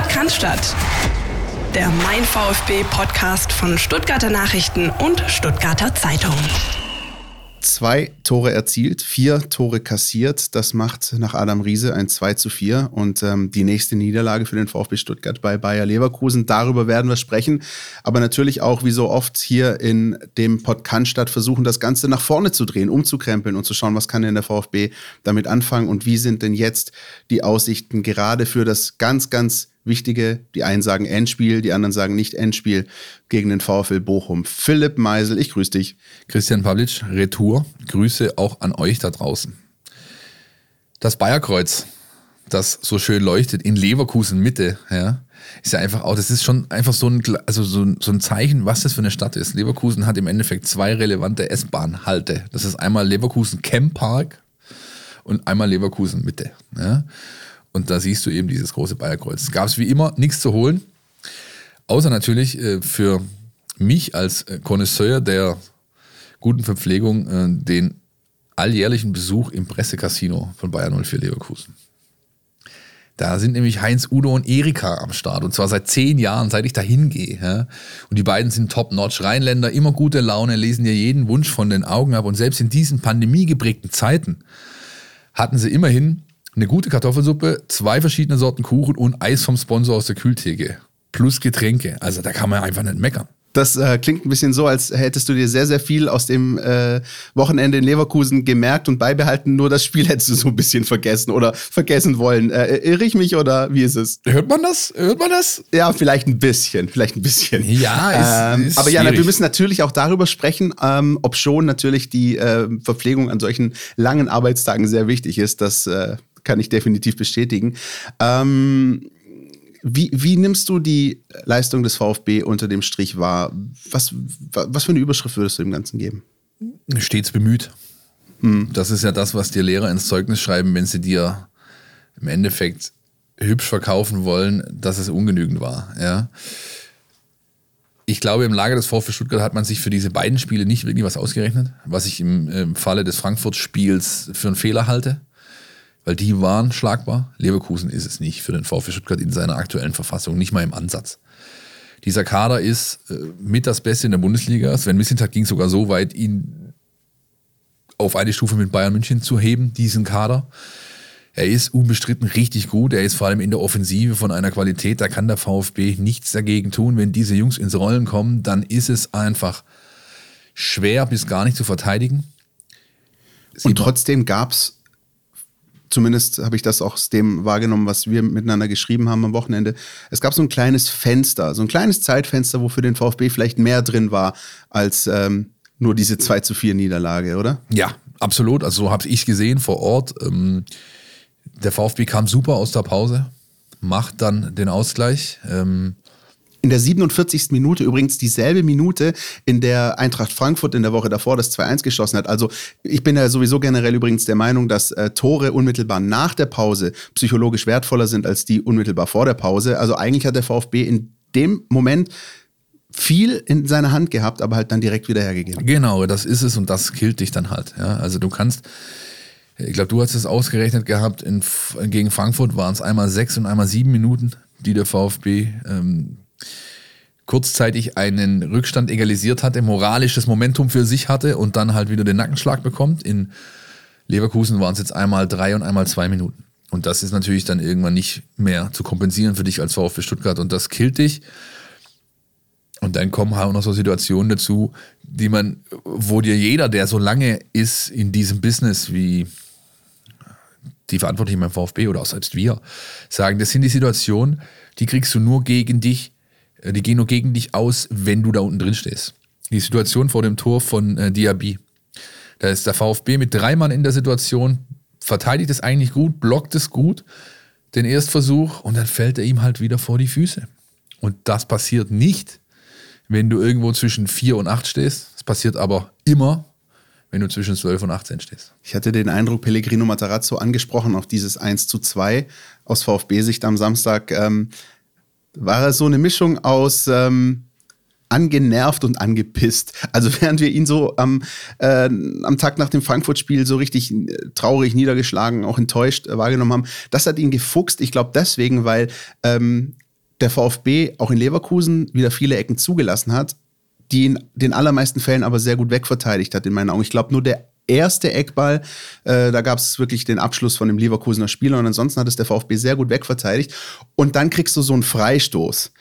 Podcast der Mein VfB Podcast von Stuttgarter Nachrichten und Stuttgarter Zeitung zwei Tore erzielt, vier Tore kassiert. Das macht nach Adam Riese ein 2 zu 4 und ähm, die nächste Niederlage für den VfB Stuttgart bei Bayer Leverkusen. Darüber werden wir sprechen. Aber natürlich auch, wie so oft hier in dem Podcast versuchen, das Ganze nach vorne zu drehen, umzukrempeln und zu schauen, was kann denn der VfB damit anfangen und wie sind denn jetzt die Aussichten gerade für das ganz, ganz wichtige, die einen sagen Endspiel, die anderen sagen nicht Endspiel gegen den VfL Bochum. Philipp Meisel, ich grüße dich. Christian Pavlic, Retour. Grüße auch an euch da draußen. Das Bayerkreuz, das so schön leuchtet in Leverkusen Mitte, ja, ist ja einfach auch, das ist schon einfach so ein, also so, so ein Zeichen, was das für eine Stadt ist. Leverkusen hat im Endeffekt zwei relevante S-Bahn-Halte. Das ist einmal Leverkusen Camp Park und einmal Leverkusen Mitte. Ja. Und da siehst du eben dieses große Bayerkreuz. Es gab wie immer nichts zu holen, außer natürlich äh, für mich als äh, Connoisseur der guten Verpflegung äh, den alljährlichen Besuch im Pressecasino von Bayern 04 Leverkusen. Da sind nämlich Heinz, Udo und Erika am Start. Und zwar seit zehn Jahren, seit ich da hingehe. Ja. Und die beiden sind top-notch. Rheinländer, immer gute Laune, lesen dir jeden Wunsch von den Augen ab. Und selbst in diesen pandemiegeprägten Zeiten hatten sie immerhin eine gute Kartoffelsuppe, zwei verschiedene Sorten Kuchen und Eis vom Sponsor aus der Kühltheke. Plus Getränke. Also da kann man einfach nicht meckern. Das äh, klingt ein bisschen so, als hättest du dir sehr, sehr viel aus dem äh, Wochenende in Leverkusen gemerkt und beibehalten, nur das Spiel hättest du so ein bisschen vergessen oder vergessen wollen. Äh, irre ich mich oder wie ist es? Hört man das? Hört man das? Ja, vielleicht ein bisschen, vielleicht ein bisschen. Ja, ist, ähm, ist Aber ja, wir müssen natürlich auch darüber sprechen, ähm, ob schon natürlich die äh, Verpflegung an solchen langen Arbeitstagen sehr wichtig ist. Das äh, kann ich definitiv bestätigen. Ähm, wie, wie nimmst du die Leistung des VfB unter dem Strich wahr? Was, was für eine Überschrift würdest du dem Ganzen geben? Stets bemüht. Hm. Das ist ja das, was dir Lehrer ins Zeugnis schreiben, wenn sie dir im Endeffekt hübsch verkaufen wollen, dass es ungenügend war. Ja. Ich glaube, im Lager des VfB Stuttgart hat man sich für diese beiden Spiele nicht wirklich was ausgerechnet, was ich im, im Falle des Frankfurt-Spiels für einen Fehler halte weil die waren schlagbar. Leverkusen ist es nicht für den VfB Stuttgart in seiner aktuellen Verfassung, nicht mal im Ansatz. Dieser Kader ist äh, mit das Beste in der Bundesliga. Sven Mislintat ging sogar so weit, ihn auf eine Stufe mit Bayern München zu heben, diesen Kader. Er ist unbestritten richtig gut. Er ist vor allem in der Offensive von einer Qualität, da kann der VfB nichts dagegen tun. Wenn diese Jungs ins Rollen kommen, dann ist es einfach schwer bis gar nicht zu verteidigen. Und trotzdem gab es zumindest habe ich das auch aus dem wahrgenommen, was wir miteinander geschrieben haben am Wochenende. Es gab so ein kleines Fenster, so ein kleines Zeitfenster, wo für den VfB vielleicht mehr drin war als ähm, nur diese 2 zu 4 Niederlage, oder? Ja, absolut. Also so habe ich gesehen vor Ort. Ähm, der VfB kam super aus der Pause, macht dann den Ausgleich. Ähm, in der 47. Minute übrigens dieselbe Minute, in der Eintracht Frankfurt in der Woche davor das 2-1 geschossen hat. Also ich bin ja sowieso generell übrigens der Meinung, dass äh, Tore unmittelbar nach der Pause psychologisch wertvoller sind als die unmittelbar vor der Pause. Also eigentlich hat der VfB in dem Moment viel in seiner Hand gehabt, aber halt dann direkt wieder hergegeben. Genau, das ist es und das killt dich dann halt. Ja? Also du kannst, ich glaube, du hast es ausgerechnet gehabt, in, gegen Frankfurt waren es einmal sechs und einmal sieben Minuten, die der VfB ähm, kurzzeitig einen Rückstand egalisiert hatte, moralisches Momentum für sich hatte und dann halt wieder den Nackenschlag bekommt. In Leverkusen waren es jetzt einmal drei und einmal zwei Minuten. Und das ist natürlich dann irgendwann nicht mehr zu kompensieren für dich als VfB Stuttgart und das killt dich. Und dann kommen halt auch noch so Situationen dazu, die man, wo dir jeder, der so lange ist in diesem Business wie die Verantwortlichen beim VfB oder auch selbst wir, sagen, das sind die Situationen, die kriegst du nur gegen dich, die gehen nur gegen dich aus, wenn du da unten drin stehst. Die Situation vor dem Tor von äh, Diaby. Da ist der VfB mit drei Mann in der Situation, verteidigt es eigentlich gut, blockt es gut, den Erstversuch und dann fällt er ihm halt wieder vor die Füße. Und das passiert nicht, wenn du irgendwo zwischen 4 und 8 stehst. Es passiert aber immer, wenn du zwischen 12 und 18 stehst. Ich hatte den Eindruck, Pellegrino Matarazzo angesprochen auf dieses 1 zu 2 aus VfB-Sicht am Samstag. Ähm, war er so eine Mischung aus ähm, angenervt und angepisst. Also während wir ihn so am, äh, am Tag nach dem Frankfurt-Spiel so richtig äh, traurig, niedergeschlagen, auch enttäuscht äh, wahrgenommen haben, das hat ihn gefuchst. Ich glaube deswegen, weil ähm, der VfB auch in Leverkusen wieder viele Ecken zugelassen hat, die in den allermeisten Fällen aber sehr gut wegverteidigt hat, in meinen Augen. Ich glaube, nur der erste Eckball, äh, da gab es wirklich den Abschluss von dem Leverkusener Spieler und ansonsten hat es der VfB sehr gut wegverteidigt. Und dann kriegst du so einen Freistoß,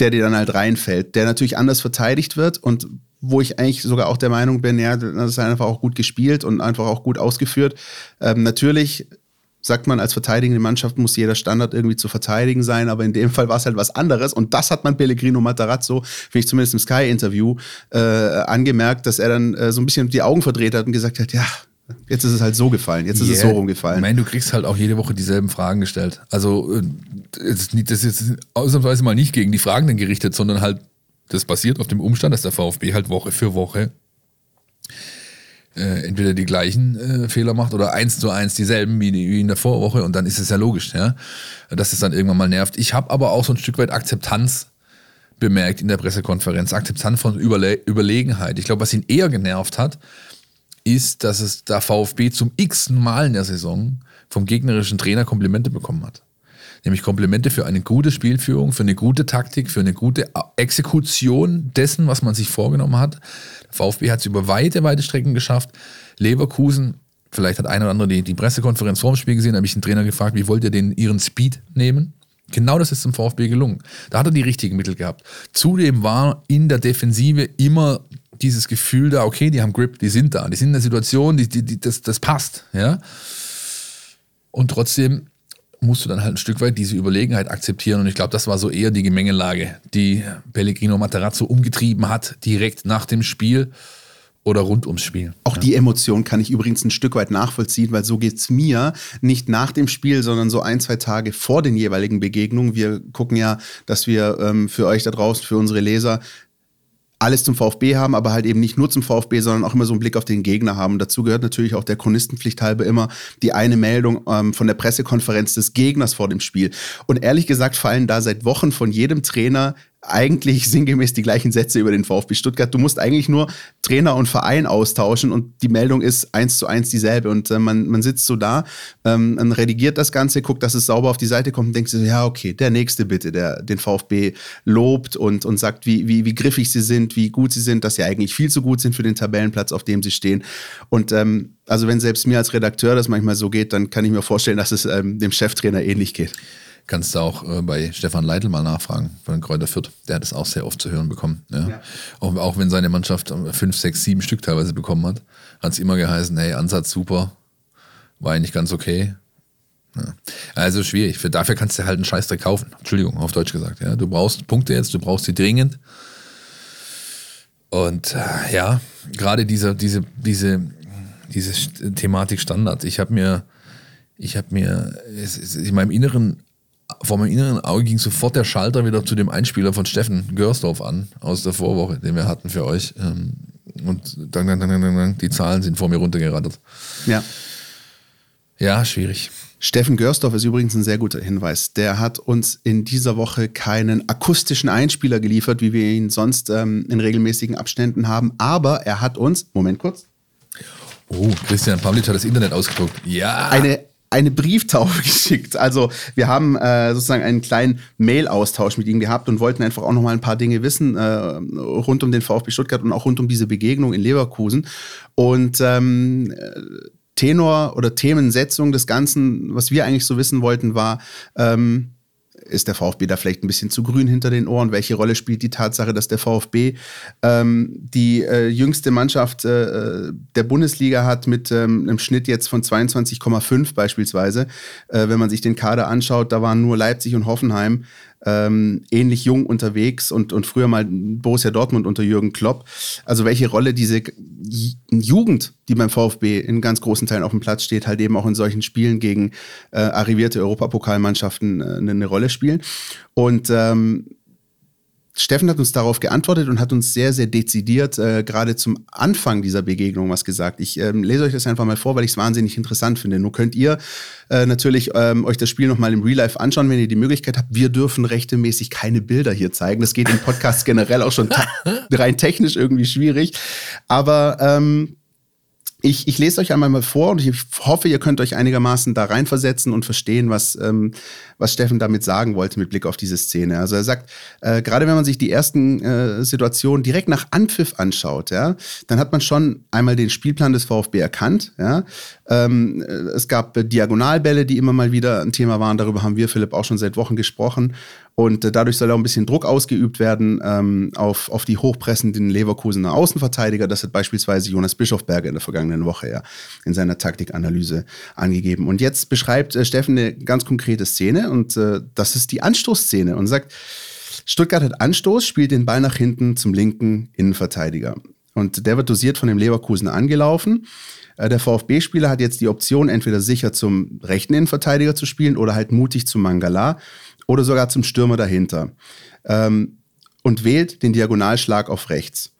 der dir dann halt reinfällt, der natürlich anders verteidigt wird und wo ich eigentlich sogar auch der Meinung bin, ja, das ist einfach auch gut gespielt und einfach auch gut ausgeführt. Ähm, natürlich sagt man, als verteidigende Mannschaft muss jeder Standard irgendwie zu verteidigen sein, aber in dem Fall war es halt was anderes. Und das hat man Pellegrino Matarazzo, finde ich zumindest im Sky-Interview, äh, angemerkt, dass er dann äh, so ein bisschen die Augen verdreht hat und gesagt hat, ja, Jetzt ist es halt so gefallen, jetzt ist yeah. es so rumgefallen. Ich meine, du kriegst halt auch jede Woche dieselben Fragen gestellt. Also, äh, das ist jetzt ausnahmsweise mal nicht gegen die Fragenden gerichtet, sondern halt, das basiert auf dem Umstand, dass der VfB halt Woche für Woche äh, entweder die gleichen äh, Fehler macht oder eins zu eins dieselben wie, wie, in der Vorwoche und dann ist es ja logisch, ja, dass es dann irgendwann mal nervt. Ich habe aber auch so ein Stück weit Akzeptanz bemerkt in der Pressekonferenz, Akzeptanz von Überle Überlegenheit. Ich glaube, was ihn eher genervt hat, ist, dass es der VfB zum x Mal in der Saison vom gegnerischen Trainer Komplimente bekommen hat nämlich Komplimente für eine gute Spielführung, für eine gute Taktik, für eine gute Exekution dessen, was man sich vorgenommen hat. VfB hat es über weite, weite Strecken geschafft. Leverkusen, vielleicht hat einer oder andere die, die Pressekonferenz vorm Spiel gesehen, habe ich den Trainer gefragt, wie wollt ihr den ihren Speed nehmen? Genau das ist dem VfB gelungen. Da hat er die richtigen Mittel gehabt. Zudem war in der Defensive immer dieses Gefühl da, okay, die haben Grip, die sind da, die sind in der Situation, die, die, die, das, das passt. Ja? Und trotzdem musst du dann halt ein Stück weit diese Überlegenheit akzeptieren. Und ich glaube, das war so eher die Gemengelage, die Pellegrino Materazzo umgetrieben hat, direkt nach dem Spiel oder rund ums Spiel. Auch ja. die Emotion kann ich übrigens ein Stück weit nachvollziehen, weil so geht es mir nicht nach dem Spiel, sondern so ein, zwei Tage vor den jeweiligen Begegnungen. Wir gucken ja, dass wir ähm, für euch da draußen, für unsere Leser, alles zum VfB haben, aber halt eben nicht nur zum VfB, sondern auch immer so einen Blick auf den Gegner haben. dazu gehört natürlich auch der Chronistenpflicht halber immer die eine Meldung ähm, von der Pressekonferenz des Gegners vor dem Spiel. Und ehrlich gesagt fallen da seit Wochen von jedem Trainer eigentlich sinngemäß die gleichen Sätze über den VfB Stuttgart. Du musst eigentlich nur Trainer und Verein austauschen und die Meldung ist eins zu eins dieselbe. Und äh, man, man sitzt so da, ähm, man redigiert das Ganze, guckt, dass es sauber auf die Seite kommt und denkt so, ja, okay, der nächste bitte, der den VfB lobt und, und sagt, wie, wie, wie griffig sie sind, wie gut sie sind, dass sie eigentlich viel zu gut sind für den Tabellenplatz, auf dem sie stehen. Und ähm, also wenn selbst mir als Redakteur das manchmal so geht, dann kann ich mir vorstellen, dass es ähm, dem Cheftrainer ähnlich geht. Kannst du auch äh, bei Stefan Leitl mal nachfragen, von Kräuter Fürth. Der hat es auch sehr oft zu hören bekommen. Ja. Ja. Auch, auch, wenn seine Mannschaft fünf, sechs, sieben Stück teilweise bekommen hat, hat es immer geheißen, hey, Ansatz super, war eigentlich ganz okay. Ja. Also schwierig. Für, dafür kannst du halt einen Scheißdreck kaufen. Entschuldigung, auf Deutsch gesagt. Ja. Du brauchst Punkte jetzt, du brauchst sie dringend. Und äh, ja, gerade diese, diese, diese, diese Thematik Standard. Ich habe mir, ich habe mir, in meinem Inneren vor meinem inneren Auge ging sofort der Schalter wieder zu dem Einspieler von Steffen Görsdorf an, aus der Vorwoche, den wir hatten für euch. Ähm, und dann, dann, dann, dann, die Zahlen sind vor mir runtergerattert. Ja. Ja, schwierig. Steffen Görsdorf ist übrigens ein sehr guter Hinweis. Der hat uns in dieser Woche keinen akustischen Einspieler geliefert, wie wir ihn sonst ähm, in regelmäßigen Abständen haben. Aber er hat uns, Moment kurz. Oh, Christian Pavlic hat das Internet ausgedruckt. Ja. Eine eine Brieftaufe geschickt. Also wir haben äh, sozusagen einen kleinen Mail-Austausch mit ihm gehabt und wollten einfach auch noch mal ein paar Dinge wissen äh, rund um den VfB Stuttgart und auch rund um diese Begegnung in Leverkusen. Und ähm, Tenor oder Themensetzung des Ganzen, was wir eigentlich so wissen wollten, war, ähm, ist der VfB da vielleicht ein bisschen zu grün hinter den Ohren? Welche Rolle spielt die Tatsache, dass der VfB ähm, die äh, jüngste Mannschaft äh, der Bundesliga hat mit ähm, einem Schnitt jetzt von 22,5 beispielsweise? Äh, wenn man sich den Kader anschaut, da waren nur Leipzig und Hoffenheim ähm, ähnlich jung unterwegs und, und früher mal Borussia Dortmund unter Jürgen Klopp. Also welche Rolle diese Jugend, die beim VfB in ganz großen Teilen auf dem Platz steht, halt eben auch in solchen Spielen gegen äh, arrivierte Europapokalmannschaften äh, eine Rolle spielen. Und ähm, Steffen hat uns darauf geantwortet und hat uns sehr, sehr dezidiert äh, gerade zum Anfang dieser Begegnung was gesagt. Ich ähm, lese euch das einfach mal vor, weil ich es wahnsinnig interessant finde. Nur könnt ihr äh, natürlich ähm, euch das Spiel nochmal im Real Life anschauen, wenn ihr die Möglichkeit habt. Wir dürfen rechtmäßig keine Bilder hier zeigen. Das geht im Podcast generell auch schon rein technisch irgendwie schwierig. Aber ähm, ich, ich lese euch einmal mal vor und ich hoffe, ihr könnt euch einigermaßen da reinversetzen und verstehen, was, ähm, was Steffen damit sagen wollte mit Blick auf diese Szene. Also er sagt, äh, gerade wenn man sich die ersten äh, Situationen direkt nach Anpfiff anschaut, ja, dann hat man schon einmal den Spielplan des VfB erkannt. Ja. Ähm, es gab Diagonalbälle, die immer mal wieder ein Thema waren. Darüber haben wir, Philipp, auch schon seit Wochen gesprochen. Und äh, dadurch soll auch ein bisschen Druck ausgeübt werden ähm, auf, auf die hochpressenden Leverkusener Außenverteidiger. Das hat beispielsweise Jonas Bischofberger in der vergangenen Woche ja in seiner Taktikanalyse angegeben. Und jetzt beschreibt äh, Steffen eine ganz konkrete Szene und äh, das ist die Anstoßszene und sagt, Stuttgart hat Anstoß, spielt den Ball nach hinten zum linken Innenverteidiger. Und der wird dosiert von dem Leverkusen angelaufen. Äh, der VfB-Spieler hat jetzt die Option, entweder sicher zum rechten Innenverteidiger zu spielen oder halt mutig zum Mangala oder sogar zum Stürmer dahinter ähm, und wählt den Diagonalschlag auf rechts.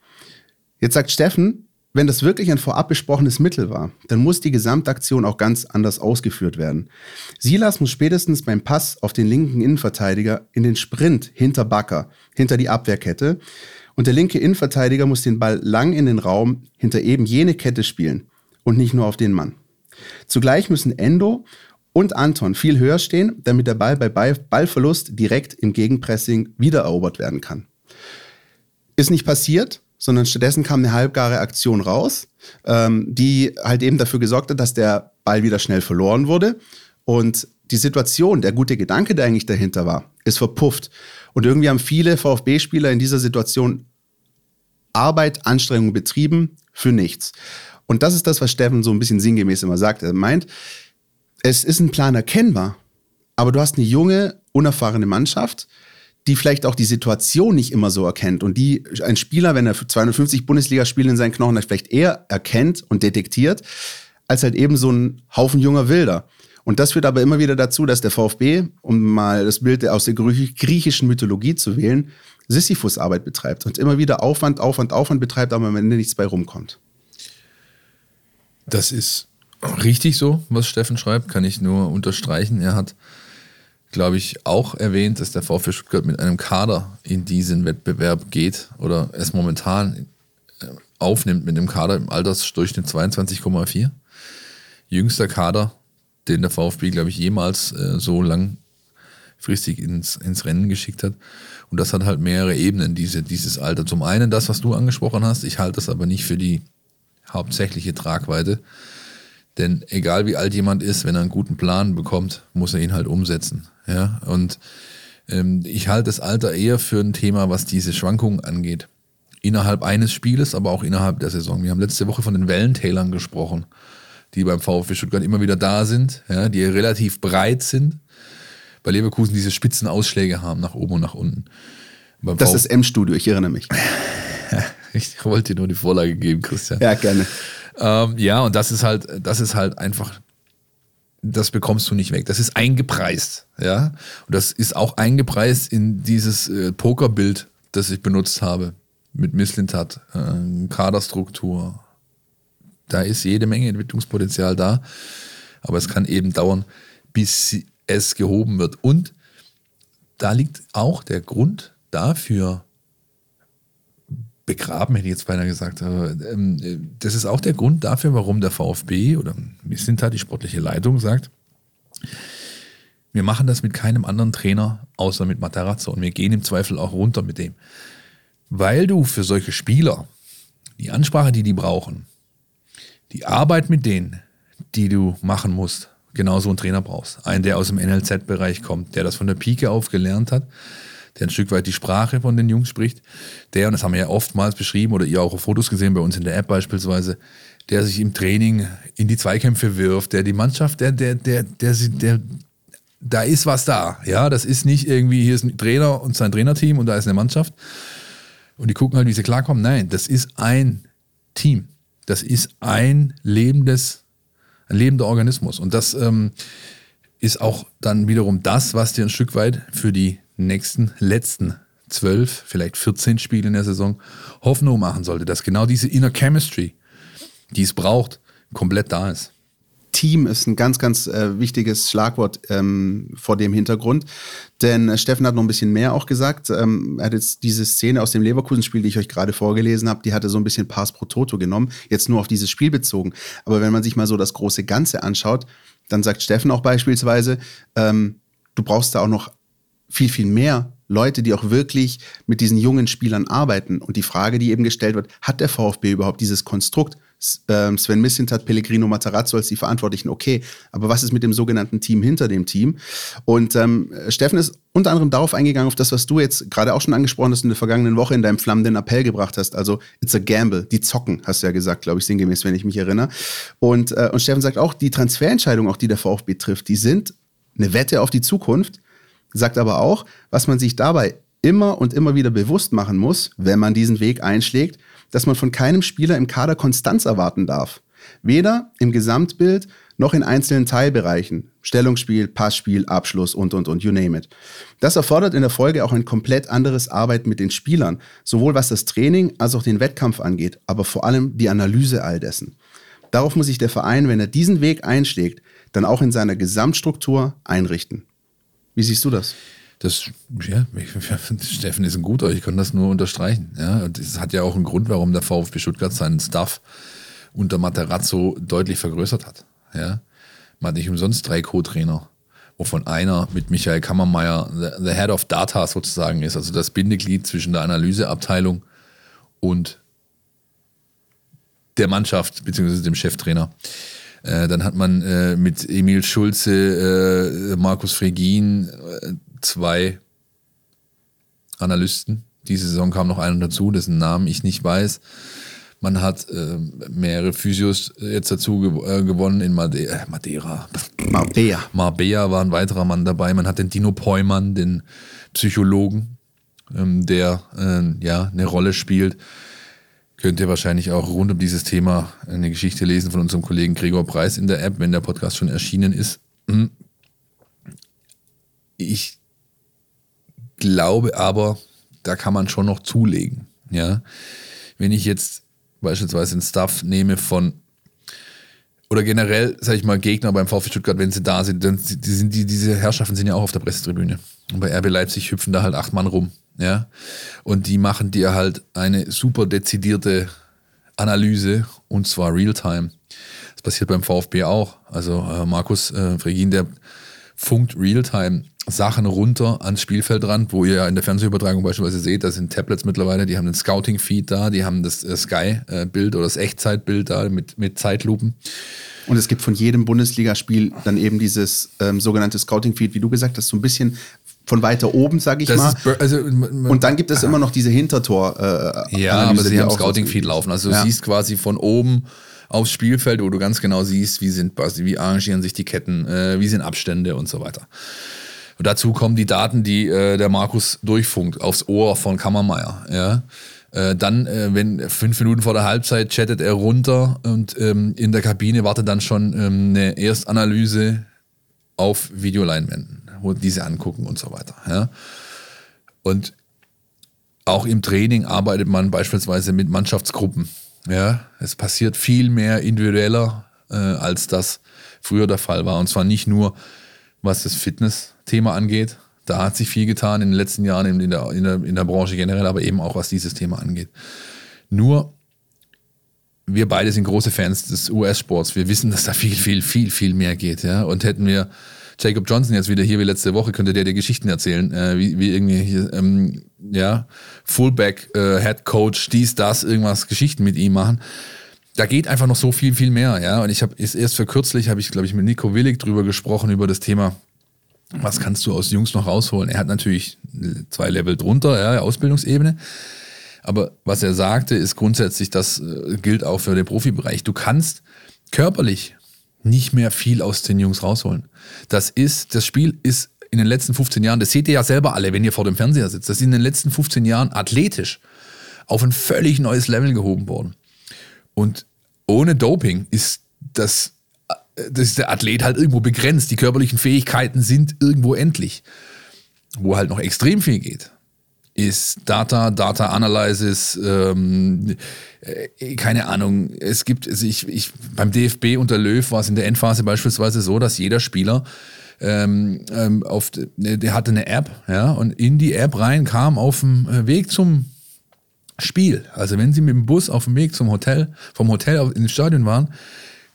Jetzt sagt Steffen, wenn das wirklich ein vorab besprochenes Mittel war, dann muss die Gesamtaktion auch ganz anders ausgeführt werden. Silas muss spätestens beim Pass auf den linken Innenverteidiger in den Sprint hinter Bakker, hinter die Abwehrkette. Und der linke Innenverteidiger muss den Ball lang in den Raum hinter eben jene Kette spielen und nicht nur auf den Mann. Zugleich müssen Endo und Anton viel höher stehen, damit der Ball bei Ballverlust direkt im Gegenpressing wiedererobert werden kann. Ist nicht passiert, sondern stattdessen kam eine halbgare Aktion raus, ähm, die halt eben dafür gesorgt hat, dass der Ball wieder schnell verloren wurde. Und die Situation, der gute Gedanke, der eigentlich dahinter war, ist verpufft. Und irgendwie haben viele VfB-Spieler in dieser Situation Arbeit, Anstrengung betrieben für nichts. Und das ist das, was Steffen so ein bisschen sinngemäß immer sagt. Er meint, es ist ein Plan erkennbar, aber du hast eine junge, unerfahrene Mannschaft, die vielleicht auch die Situation nicht immer so erkennt und die ein Spieler, wenn er 250 Bundesligaspiele in seinen Knochen hat, vielleicht eher erkennt und detektiert, als halt eben so ein Haufen junger Wilder. Und das führt aber immer wieder dazu, dass der VfB, um mal das Bild aus der griechischen Mythologie zu wählen, Sisyphus-Arbeit betreibt und immer wieder Aufwand, Aufwand, Aufwand betreibt, aber am Ende nichts bei rumkommt. Das ist richtig so, was Steffen schreibt, kann ich nur unterstreichen. Er hat, glaube ich, auch erwähnt, dass der VfB Stuttgart mit einem Kader in diesen Wettbewerb geht oder es momentan äh, aufnimmt mit einem Kader im Altersdurchschnitt 22,4. Jüngster Kader, den der VfB, glaube ich, jemals äh, so langfristig ins, ins Rennen geschickt hat. Und das hat halt mehrere Ebenen, diese, dieses Alter. Zum einen das, was du angesprochen hast. Ich halte das aber nicht für die hauptsächliche Tragweite. Denn egal wie alt jemand ist, wenn er einen guten Plan bekommt, muss er ihn halt umsetzen. Ja? Und ähm, ich halte das Alter eher für ein Thema, was diese Schwankungen angeht. Innerhalb eines Spieles, aber auch innerhalb der Saison. Wir haben letzte Woche von den Wellentälern gesprochen, die beim VfB Stuttgart immer wieder da sind, ja, die relativ breit sind. Bei Leverkusen diese spitzen Ausschläge haben, nach oben und nach unten. Beim das VfB ist M-Studio, ich erinnere mich. ich wollte dir nur die Vorlage geben, Christian. Ja, gerne. Ähm, ja, und das ist halt, das ist halt einfach, das bekommst du nicht weg. Das ist eingepreist, ja. Und das ist auch eingepreist in dieses äh, Pokerbild, das ich benutzt habe mit Misslintat, äh, Kaderstruktur. Da ist jede Menge Entwicklungspotenzial da, aber es kann eben dauern, bis es gehoben wird. Und da liegt auch der Grund dafür, begraben, hätte ich jetzt beinahe gesagt. Ähm, das ist auch der Grund dafür, warum der VfB oder da die sportliche Leitung sagt, wir machen das mit keinem anderen Trainer außer mit Materazzo und wir gehen im Zweifel auch runter mit dem. Weil du für solche Spieler die Ansprache, die die brauchen, die Arbeit mit denen, die du machen musst, genauso einen Trainer brauchst. Einen, der aus dem NLZ-Bereich kommt, der das von der Pike auf gelernt hat, der ein Stück weit die Sprache von den Jungs spricht, der, und das haben wir ja oftmals beschrieben oder ihr auch auf Fotos gesehen, bei uns in der App beispielsweise, der sich im Training in die Zweikämpfe wirft, der die Mannschaft, der, der, der, der, der, da ist was da. Ja, das ist nicht irgendwie, hier ist ein Trainer und sein Trainerteam und da ist eine Mannschaft und die gucken halt, wie sie klarkommen. Nein, das ist ein Team. Das ist ein lebendes, ein lebender Organismus. Und das ähm, ist auch dann wiederum das, was dir ein Stück weit für die nächsten, letzten zwölf, vielleicht 14 Spiele in der Saison Hoffnung machen sollte, dass genau diese Inner Chemistry, die es braucht, komplett da ist. Team ist ein ganz, ganz äh, wichtiges Schlagwort ähm, vor dem Hintergrund. Denn äh, Steffen hat noch ein bisschen mehr auch gesagt. Ähm, er hat jetzt diese Szene aus dem Leverkusen-Spiel, die ich euch gerade vorgelesen habe, die hatte so ein bisschen Pass pro Toto genommen, jetzt nur auf dieses Spiel bezogen. Aber wenn man sich mal so das große Ganze anschaut, dann sagt Steffen auch beispielsweise, ähm, du brauchst da auch noch viel, viel mehr Leute, die auch wirklich mit diesen jungen Spielern arbeiten. Und die Frage, die eben gestellt wird, hat der VfB überhaupt dieses Konstrukt? Ähm, Sven Missintat, Pellegrino Matarazzo als die Verantwortlichen, okay, aber was ist mit dem sogenannten Team hinter dem Team? Und ähm, Steffen ist unter anderem darauf eingegangen, auf das, was du jetzt gerade auch schon angesprochen hast in der vergangenen Woche in deinem flammenden Appell gebracht hast. Also, it's a gamble, die zocken, hast du ja gesagt, glaube ich, sinngemäß, wenn ich mich erinnere. Und, äh, und Steffen sagt auch, die Transferentscheidungen, auch die der VfB trifft, die sind eine Wette auf die Zukunft, sagt aber auch, was man sich dabei immer und immer wieder bewusst machen muss, wenn man diesen Weg einschlägt, dass man von keinem Spieler im Kader Konstanz erwarten darf. Weder im Gesamtbild noch in einzelnen Teilbereichen. Stellungsspiel, Passspiel, Abschluss und, und, und, you name it. Das erfordert in der Folge auch ein komplett anderes Arbeiten mit den Spielern, sowohl was das Training als auch den Wettkampf angeht, aber vor allem die Analyse all dessen. Darauf muss sich der Verein, wenn er diesen Weg einschlägt, dann auch in seiner Gesamtstruktur einrichten. Wie siehst du das? Das, ja, Steffen ist ein guter, ich kann das nur unterstreichen. Ja, und es hat ja auch einen Grund, warum der VfB Stuttgart seinen Staff unter Materazzo deutlich vergrößert hat. Ja, man hat nicht umsonst drei Co-Trainer, wovon einer mit Michael Kammermeier the, the Head of Data sozusagen ist, also das Bindeglied zwischen der Analyseabteilung und der Mannschaft beziehungsweise dem Cheftrainer. Äh, dann hat man äh, mit Emil Schulze, äh, Markus Fregin äh, zwei Analysten. Diese Saison kam noch einer dazu, dessen Namen ich nicht weiß. Man hat äh, mehrere Physios jetzt dazu äh, gewonnen in Made äh, Madeira. Marbella. Marbella war ein weiterer Mann dabei. Man hat den Dino Peumann, den Psychologen, ähm, der ja eine Rolle spielt. Könnt ihr wahrscheinlich auch rund um dieses Thema eine Geschichte lesen von unserem Kollegen Gregor Preis in der App, wenn der Podcast schon erschienen ist. Hm. Ich glaube aber, da kann man schon noch zulegen. Ja, wenn ich jetzt beispielsweise einen Stuff nehme von oder generell, sage ich mal, Gegner beim VfB Stuttgart, wenn sie da sind, dann sind die, diese Herrschaften sind ja auch auf der Pressetribüne. Und bei RB Leipzig hüpfen da halt acht Mann rum. Ja. Und die machen dir halt eine super dezidierte Analyse und zwar Realtime. Das passiert beim VfB auch. Also äh, Markus äh, Fregin, der funkt Realtime Sachen runter ans Spielfeldrand, wo ihr ja in der Fernsehübertragung beispielsweise seht, da sind Tablets mittlerweile, die haben den Scouting-Feed da, die haben das äh, Sky-Bild oder das Echtzeitbild da mit, mit Zeitlupen. Und es gibt von jedem Bundesligaspiel dann eben dieses ähm, sogenannte Scouting-Feed, wie du gesagt hast, so ein bisschen von weiter oben, sag ich das mal. Also, und dann gibt es immer noch diese Hintertor. Äh, ja, Analyse, aber sie haben Scouting-Feed laufen. Also ja. du siehst quasi von oben aufs Spielfeld, wo du ganz genau siehst, wie sind, wie arrangieren sich die Ketten, äh, wie sind Abstände und so weiter. Und dazu kommen die Daten, die äh, der Markus durchfunkt aufs Ohr von Kammermeier. Ja. Äh, dann, äh, wenn fünf Minuten vor der Halbzeit chattet er runter und ähm, in der Kabine wartet dann schon ähm, eine Erstanalyse auf Videoleinwänden diese angucken und so weiter. Ja. Und auch im Training arbeitet man beispielsweise mit Mannschaftsgruppen. Ja. Es passiert viel mehr individueller, äh, als das früher der Fall war. Und zwar nicht nur, was das Fitness-Thema angeht. Da hat sich viel getan in den letzten Jahren in der, in, der, in der Branche generell, aber eben auch was dieses Thema angeht. Nur wir beide sind große Fans des US-Sports. Wir wissen, dass da viel, viel, viel, viel mehr geht. Ja? Und hätten wir Jacob Johnson jetzt wieder hier wie letzte Woche, könnte der dir Geschichten erzählen, äh, wie, wie irgendwie hier, ähm, ja, Fullback, äh, Head Coach, dies, das, irgendwas, Geschichten mit ihm machen. Da geht einfach noch so viel, viel mehr, ja. Und ich habe erst für kürzlich, habe ich, glaube ich, mit Nico Willig drüber gesprochen, über das Thema, was kannst du aus Jungs noch rausholen? Er hat natürlich zwei Level drunter, ja, Ausbildungsebene. Aber was er sagte, ist grundsätzlich, das äh, gilt auch für den Profibereich. Du kannst körperlich nicht mehr viel aus den Jungs rausholen. Das ist, das Spiel ist in den letzten 15 Jahren, das seht ihr ja selber alle, wenn ihr vor dem Fernseher sitzt, das ist in den letzten 15 Jahren athletisch auf ein völlig neues Level gehoben worden. Und ohne Doping ist das, das ist der Athlet halt irgendwo begrenzt. Die körperlichen Fähigkeiten sind irgendwo endlich. Wo halt noch extrem viel geht, ist Data, Data Analysis, ähm, äh, keine Ahnung. Es gibt, also ich, ich, beim DFB unter Löw war es in der Endphase beispielsweise so, dass jeder Spieler ähm, ähm auf, der hatte eine App, ja, und in die App rein kam auf dem äh, Weg zum Spiel. Also wenn sie mit dem Bus auf dem Weg zum Hotel, vom Hotel ins Stadion waren,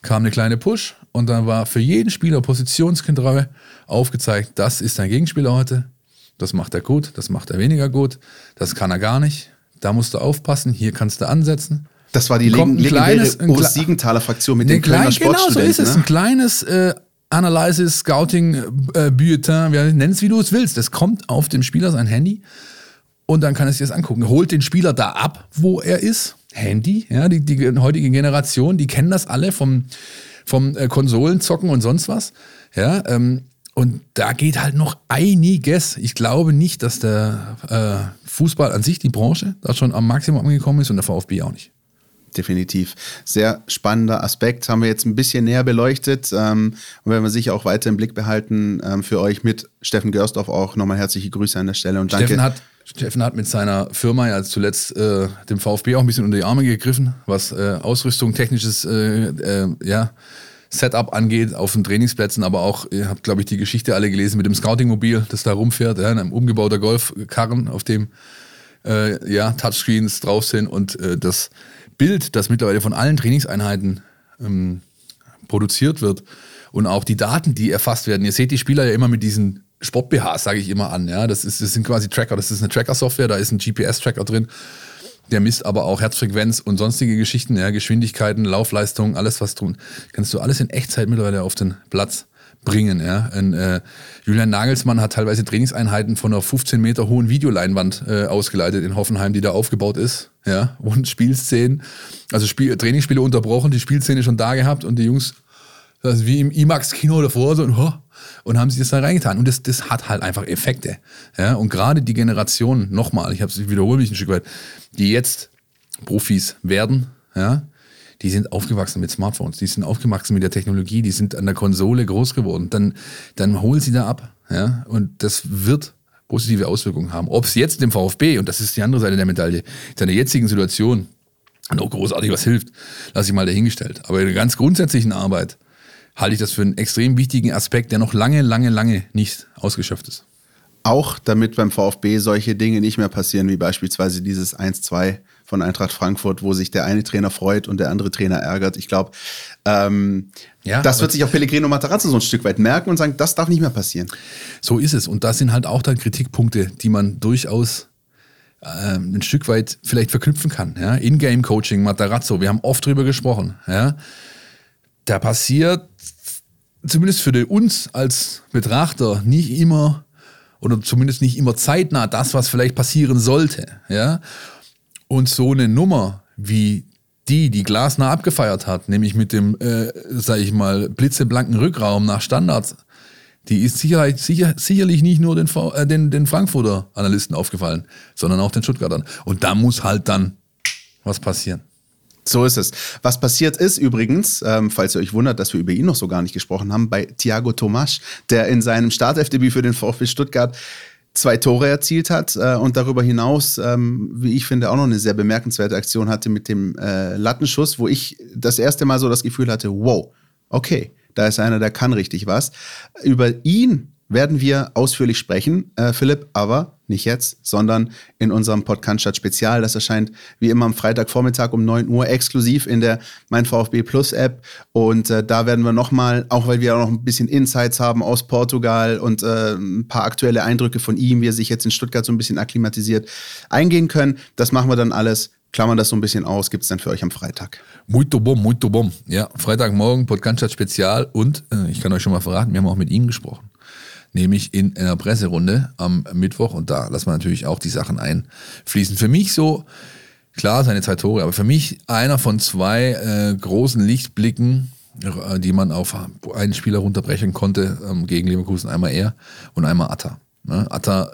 kam eine kleine Push und dann war für jeden Spieler positionsgetreu aufgezeigt, das ist dein Gegenspieler heute, das macht er gut, das macht er weniger gut, das kann er gar nicht, da musst du aufpassen, hier kannst du ansetzen. Das war die leg legendäre Siegenthaler Fraktion mit dem Kölner Sportstudenten. Genau, so ist es. Ne? Ein kleines äh, Analysis, Scouting, äh, Bulletin, nenn es wie du es willst. Das kommt auf dem Spieler sein Handy und dann kann er sich das angucken. Holt den Spieler da ab, wo er ist. Handy, ja, die, die heutige Generation, die kennen das alle vom, vom äh, Konsolenzocken und sonst was. Ja, ähm, und da geht halt noch einiges. Ich glaube nicht, dass der äh, Fußball an sich, die Branche, da schon am Maximum angekommen ist und der VfB auch nicht. Definitiv. Sehr spannender Aspekt. Haben wir jetzt ein bisschen näher beleuchtet. Ähm, und werden wir sicher auch weiter im Blick behalten ähm, für euch mit Steffen Görsdorf auch nochmal herzliche Grüße an der Stelle. Und danke. Steffen hat Steffen hat mit seiner Firma ja zuletzt äh, dem VfB auch ein bisschen unter die Arme gegriffen, was äh, Ausrüstung, technisches äh, äh ja, Setup angeht auf den Trainingsplätzen, aber auch, ihr habt, glaube ich, die Geschichte alle gelesen mit dem Scouting-Mobil, das da rumfährt, ja, einem umgebauter Golfkarren, auf dem äh, ja, Touchscreens drauf sind und äh, das Bild, das mittlerweile von allen Trainingseinheiten ähm, produziert wird und auch die Daten, die erfasst werden. Ihr seht die Spieler ja immer mit diesen Sport-BHs, sage ich immer an. Ja? Das, ist, das sind quasi Tracker, das ist eine Tracker-Software, da ist ein GPS-Tracker drin. Der misst aber auch Herzfrequenz und sonstige Geschichten, ja, Geschwindigkeiten, Laufleistungen, alles was tun. Kannst du alles in Echtzeit mittlerweile auf den Platz bringen. Ja. Und, äh, Julian Nagelsmann hat teilweise Trainingseinheiten von einer 15 Meter hohen Videoleinwand äh, ausgeleitet in Hoffenheim, die da aufgebaut ist. Ja. Und Spielszenen, also Spiel, Trainingsspiele unterbrochen, die Spielszene schon da gehabt und die Jungs, das ist wie im IMAX-Kino davor, so, oh, und haben sich das da reingetan. Und das, das hat halt einfach Effekte. Ja? Und gerade die Generation, nochmal, ich, wiederhole mich ein Stück weit, die jetzt Profis werden, ja, die sind aufgewachsen mit Smartphones, die sind aufgewachsen mit der Technologie, die sind an der Konsole groß geworden. Dann, dann holen sie da ab. Ja? Und das wird positive Auswirkungen haben. Ob es jetzt dem VfB, und das ist die andere Seite der Medaille, seiner jetzigen Situation noch großartig was hilft, lasse ich mal dahingestellt. Aber in der ganz grundsätzlichen Arbeit halte ich das für einen extrem wichtigen Aspekt, der noch lange, lange, lange nicht ausgeschöpft ist. Auch damit beim VfB solche Dinge nicht mehr passieren, wie beispielsweise dieses 1-2 von Eintracht Frankfurt, wo sich der eine Trainer freut und der andere Trainer ärgert. Ich glaube, ähm, ja, das wird sich auch Pellegrino Matarazzo so ein Stück weit merken und sagen, das darf nicht mehr passieren. So ist es. Und das sind halt auch dann Kritikpunkte, die man durchaus ähm, ein Stück weit vielleicht verknüpfen kann. Ja? In-Game-Coaching, Matarazzo, wir haben oft drüber gesprochen. Ja? Da passiert zumindest für uns als Betrachter nicht immer oder zumindest nicht immer zeitnah das, was vielleicht passieren sollte. Ja? Und so eine Nummer wie die, die Glasner abgefeiert hat, nämlich mit dem, äh, sag ich mal, blitzeblanken Rückraum nach Standards, die ist sicher, sicher, sicherlich nicht nur den, äh, den, den Frankfurter Analysten aufgefallen, sondern auch den Stuttgartern. Und da muss halt dann was passieren. So ist es. Was passiert ist übrigens, ähm, falls ihr euch wundert, dass wir über ihn noch so gar nicht gesprochen haben, bei Thiago Tomasch, der in seinem Startelfdebüt für den VfB Stuttgart zwei Tore erzielt hat äh, und darüber hinaus, ähm, wie ich finde, auch noch eine sehr bemerkenswerte Aktion hatte mit dem äh, Lattenschuss, wo ich das erste Mal so das Gefühl hatte, wow, okay, da ist einer, der kann richtig was. Über ihn werden wir ausführlich sprechen, äh, Philipp, aber nicht jetzt, sondern in unserem Podcast Spezial. Das erscheint wie immer am Freitagvormittag um 9 Uhr exklusiv in der Mein VfB Plus App. Und äh, da werden wir nochmal, auch weil wir auch noch ein bisschen Insights haben aus Portugal und äh, ein paar aktuelle Eindrücke von ihm, wie er sich jetzt in Stuttgart so ein bisschen akklimatisiert, eingehen können. Das machen wir dann alles klammern das so ein bisschen aus, gibt es dann für euch am Freitag. Muito bom, muito bom. Ja, Freitagmorgen, Podcast Spezial und äh, ich kann euch schon mal verraten, wir haben auch mit ihm gesprochen nämlich in einer Presserunde am Mittwoch und da lassen wir natürlich auch die Sachen einfließen. Für mich so, klar, seine zwei Tore, aber für mich einer von zwei äh, großen Lichtblicken, äh, die man auf einen Spieler runterbrechen konnte, ähm, gegen Leverkusen, einmal er und einmal Atta. Ne? Atta,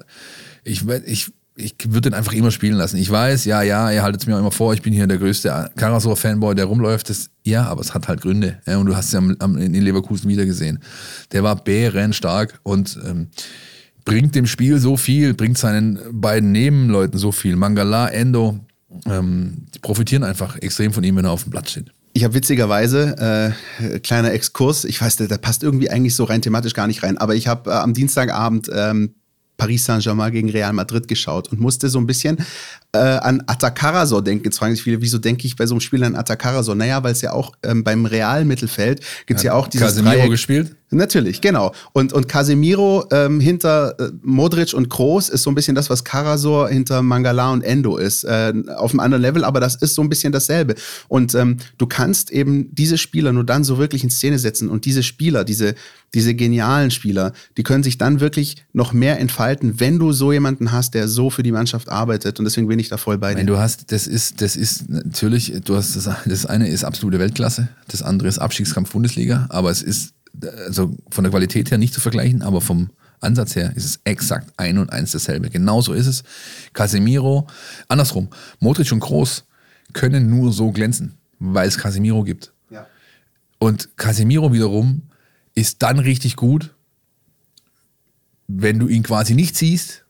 ich, ich ich würde den einfach immer spielen lassen. Ich weiß, ja, ja, ihr haltet es mir auch immer vor, ich bin hier der größte Karasor-Fanboy, der rumläuft. Das, ja, aber es hat halt Gründe. Ja, und du hast es ja am, am, in Leverkusen wieder gesehen. Der war bärenstark und ähm, bringt dem Spiel so viel, bringt seinen beiden Nebenleuten so viel. Mangala, Endo, ähm, die profitieren einfach extrem von ihm, wenn er auf dem Platz steht. Ich habe witzigerweise, äh, kleiner Exkurs, ich weiß, der, der, passt irgendwie eigentlich so rein thematisch gar nicht rein, aber ich habe äh, am Dienstagabend ähm, Paris Saint-Germain gegen Real Madrid geschaut und musste so ein bisschen äh, an Atacarazor denken. Jetzt fragen sich viele, wieso denke ich bei so einem Spiel an Atacarazor? Naja, weil es ja auch ähm, beim Real-Mittelfeld gibt es ja, ja auch dieses Casemiro Dreieck. gespielt? Natürlich, genau. Und, und Casemiro ähm, hinter äh, Modric und Kroos ist so ein bisschen das, was Karasor hinter Mangala und Endo ist. Äh, auf einem anderen Level, aber das ist so ein bisschen dasselbe. Und ähm, du kannst eben diese Spieler nur dann so wirklich in Szene setzen. Und diese Spieler, diese, diese genialen Spieler, die können sich dann wirklich noch mehr entfalten, wenn du so jemanden hast, der so für die Mannschaft arbeitet. Und deswegen bin ich da voll bei dir. Du hast, das ist, das ist natürlich, du hast das, das eine ist absolute Weltklasse, das andere ist Abstiegskampf Bundesliga, aber es ist also von der Qualität her nicht zu vergleichen, aber vom Ansatz her ist es exakt ein und eins dasselbe. Genauso ist es. Casemiro, andersrum, Modric und Groß können nur so glänzen, weil es Casemiro gibt. Ja. Und Casemiro wiederum ist dann richtig gut, wenn du ihn quasi nicht siehst,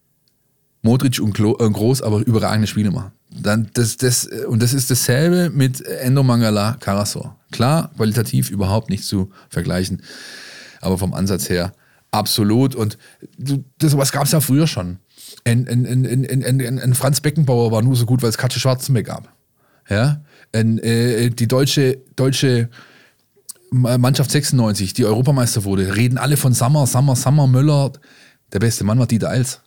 Modric und äh, Groß aber überragende Spiele machen. Dann das, das, und das ist dasselbe mit Endo Mangala Karasor. Klar, qualitativ überhaupt nicht zu vergleichen, aber vom Ansatz her absolut. Und das, sowas gab es ja früher schon. Ein, ein, ein, ein, Franz Beckenbauer war nur so gut, weil es Katze Schwarzenbeck gab. Ja? Äh, die deutsche, deutsche Mannschaft 96, die Europameister wurde, reden alle von Sammer, Sammer, Sammer, Möller. Der beste Mann war Dieter Eils.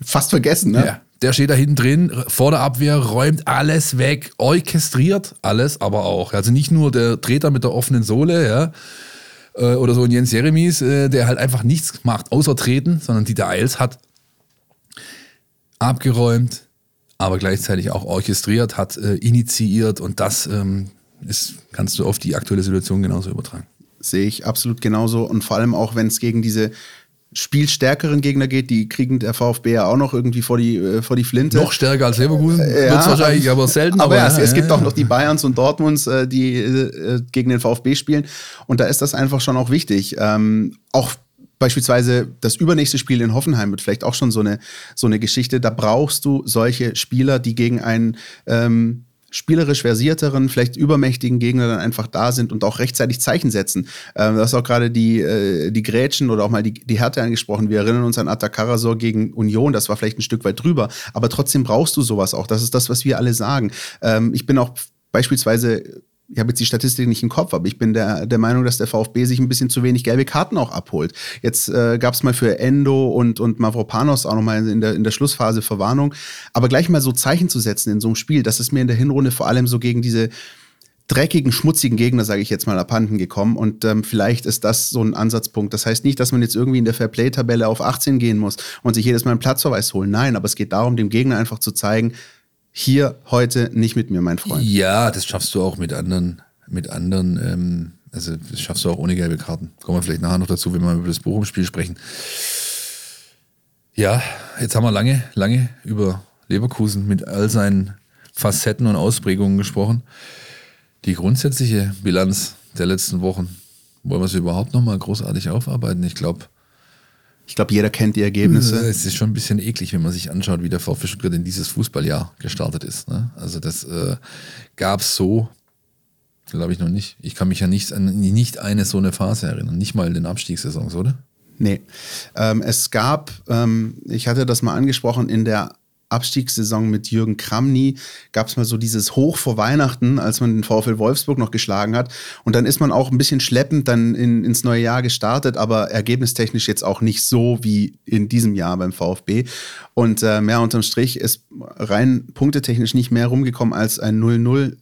Fast vergessen, ne? Ja. Der steht da hinten drin, vor der Abwehr, räumt alles weg, orchestriert alles, aber auch. Also nicht nur der Treter mit der offenen Sohle, ja, äh, oder so ein Jens Jeremies, äh, der halt einfach nichts macht, außer treten, sondern Dieter Eils hat abgeräumt, aber gleichzeitig auch orchestriert, hat äh, initiiert und das ähm, ist, kannst du auf die aktuelle Situation genauso übertragen. Sehe ich absolut genauso und vor allem auch, wenn es gegen diese spielstärkeren Gegner geht, die kriegen der VfB ja auch noch irgendwie vor die, äh, vor die Flinte. Noch stärker als Leverkusen, äh, ja, wird wahrscheinlich, aber selten. Aber, aber ja, es, es gibt auch noch die Bayerns und Dortmunds, äh, die äh, gegen den VfB spielen. Und da ist das einfach schon auch wichtig. Ähm, auch beispielsweise das übernächste Spiel in Hoffenheim wird vielleicht auch schon so eine, so eine Geschichte. Da brauchst du solche Spieler, die gegen einen ähm, spielerisch versierteren, vielleicht übermächtigen Gegner dann einfach da sind und auch rechtzeitig Zeichen setzen. Ähm, du hast auch gerade die, äh, die Grätschen oder auch mal die, die Härte angesprochen. Wir erinnern uns an Atakarasor gegen Union, das war vielleicht ein Stück weit drüber, aber trotzdem brauchst du sowas auch. Das ist das, was wir alle sagen. Ähm, ich bin auch beispielsweise ich habe jetzt die Statistik nicht im Kopf, aber ich bin der, der Meinung, dass der VfB sich ein bisschen zu wenig gelbe Karten auch abholt. Jetzt äh, gab es mal für Endo und, und Mavropanos auch nochmal in der, in der Schlussphase Verwarnung. Aber gleich mal so Zeichen zu setzen in so einem Spiel, das ist mir in der Hinrunde vor allem so gegen diese dreckigen, schmutzigen Gegner, sage ich jetzt mal, abhanden gekommen. Und ähm, vielleicht ist das so ein Ansatzpunkt. Das heißt nicht, dass man jetzt irgendwie in der Fairplay-Tabelle auf 18 gehen muss und sich jedes Mal einen Platzverweis holen. Nein, aber es geht darum, dem Gegner einfach zu zeigen, hier heute nicht mit mir, mein Freund. Ja, das schaffst du auch mit anderen, mit anderen, ähm, also das schaffst du auch ohne gelbe Karten. Kommen wir vielleicht nachher noch dazu, wenn wir über das Bochum-Spiel sprechen. Ja, jetzt haben wir lange, lange über Leverkusen mit all seinen Facetten und Ausprägungen gesprochen. Die grundsätzliche Bilanz der letzten Wochen, wollen wir sie überhaupt nochmal großartig aufarbeiten? Ich glaube, ich glaube, jeder kennt die Ergebnisse. Es ist schon ein bisschen eklig, wenn man sich anschaut, wie der VfB Stuttgart in dieses Fußballjahr gestartet ist. Ne? Also das äh, gab es so, glaube ich, noch nicht. Ich kann mich ja nicht an nicht eine so eine Phase erinnern, nicht mal in den Abstiegssaisons, oder? Nee. Ähm, es gab, ähm, ich hatte das mal angesprochen, in der Abstiegssaison mit Jürgen Kramny gab es mal so dieses Hoch vor Weihnachten, als man den VfL Wolfsburg noch geschlagen hat. Und dann ist man auch ein bisschen schleppend dann in, ins neue Jahr gestartet, aber ergebnistechnisch jetzt auch nicht so wie in diesem Jahr beim VfB. Und äh, mehr unterm Strich ist rein punktetechnisch nicht mehr rumgekommen als ein 0-0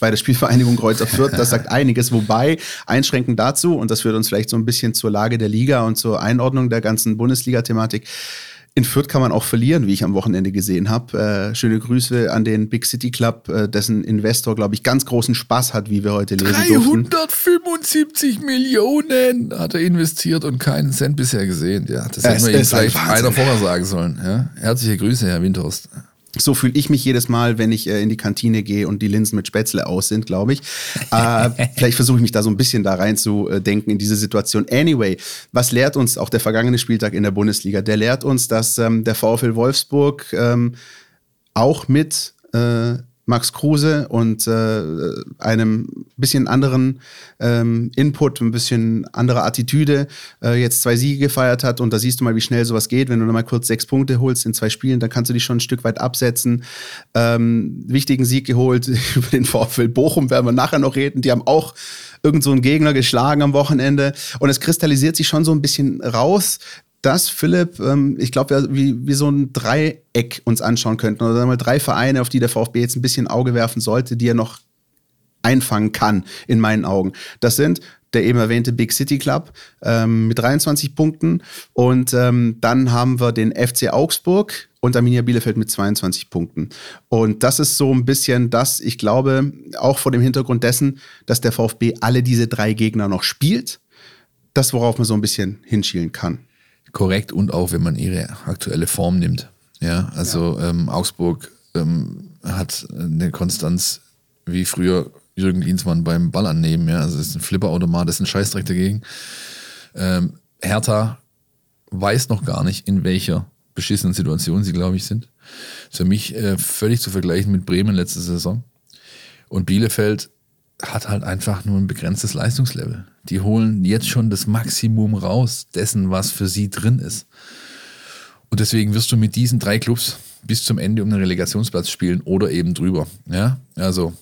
bei der Spielvereinigung Kreuzer Fürth. Das sagt einiges. Wobei, einschränkend dazu, und das führt uns vielleicht so ein bisschen zur Lage der Liga und zur Einordnung der ganzen Bundesliga-Thematik, in Fürth kann man auch verlieren, wie ich am Wochenende gesehen habe. Äh, schöne Grüße an den Big City Club, äh, dessen Investor, glaube ich, ganz großen Spaß hat, wie wir heute lesen 375 Millionen hat er investiert und keinen Cent bisher gesehen. Ja, das hätten wir ihm vielleicht einer vorher sagen sollen. Ja? Herzliche Grüße, Herr Windhorst. So fühle ich mich jedes Mal, wenn ich äh, in die Kantine gehe und die Linsen mit Spätzle aus sind, glaube ich. Äh, vielleicht versuche ich mich da so ein bisschen da rein zu äh, denken in diese Situation. Anyway, was lehrt uns auch der vergangene Spieltag in der Bundesliga? Der lehrt uns, dass ähm, der VfL Wolfsburg ähm, auch mit äh, Max Kruse und äh, einem bisschen anderen ähm, Input, ein bisschen andere Attitüde äh, jetzt zwei Siege gefeiert hat. Und da siehst du mal, wie schnell sowas geht. Wenn du mal kurz sechs Punkte holst in zwei Spielen, dann kannst du dich schon ein Stück weit absetzen. Ähm, wichtigen Sieg geholt über den VfL Bochum, werden wir nachher noch reden. Die haben auch irgend so einen Gegner geschlagen am Wochenende. Und es kristallisiert sich schon so ein bisschen raus, dass Philipp, ähm, ich glaube, wir wie, so ein Dreieck uns anschauen könnten. Oder sagen wir drei Vereine, auf die der VfB jetzt ein bisschen Auge werfen sollte, die er noch einfangen kann, in meinen Augen. Das sind der eben erwähnte Big City Club ähm, mit 23 Punkten. Und ähm, dann haben wir den FC Augsburg und Arminia Bielefeld mit 22 Punkten. Und das ist so ein bisschen das, ich glaube, auch vor dem Hintergrund dessen, dass der VfB alle diese drei Gegner noch spielt, das, worauf man so ein bisschen hinschielen kann korrekt und auch, wenn man ihre aktuelle Form nimmt. Ja, also ja. Ähm, Augsburg ähm, hat eine Konstanz wie früher Jürgen Klinsmann beim Ball annehmen. Ja, also es ist ein Flipperautomat, das ist ein Scheißdreck dagegen. Ähm, Hertha weiß noch gar nicht, in welcher beschissenen Situation sie, glaube ich, sind. Für mich äh, völlig zu vergleichen mit Bremen letzte Saison. Und Bielefeld hat halt einfach nur ein begrenztes Leistungslevel. Die holen jetzt schon das Maximum raus dessen, was für sie drin ist. Und deswegen wirst du mit diesen drei Clubs bis zum Ende um den Relegationsplatz spielen oder eben drüber. Ja, also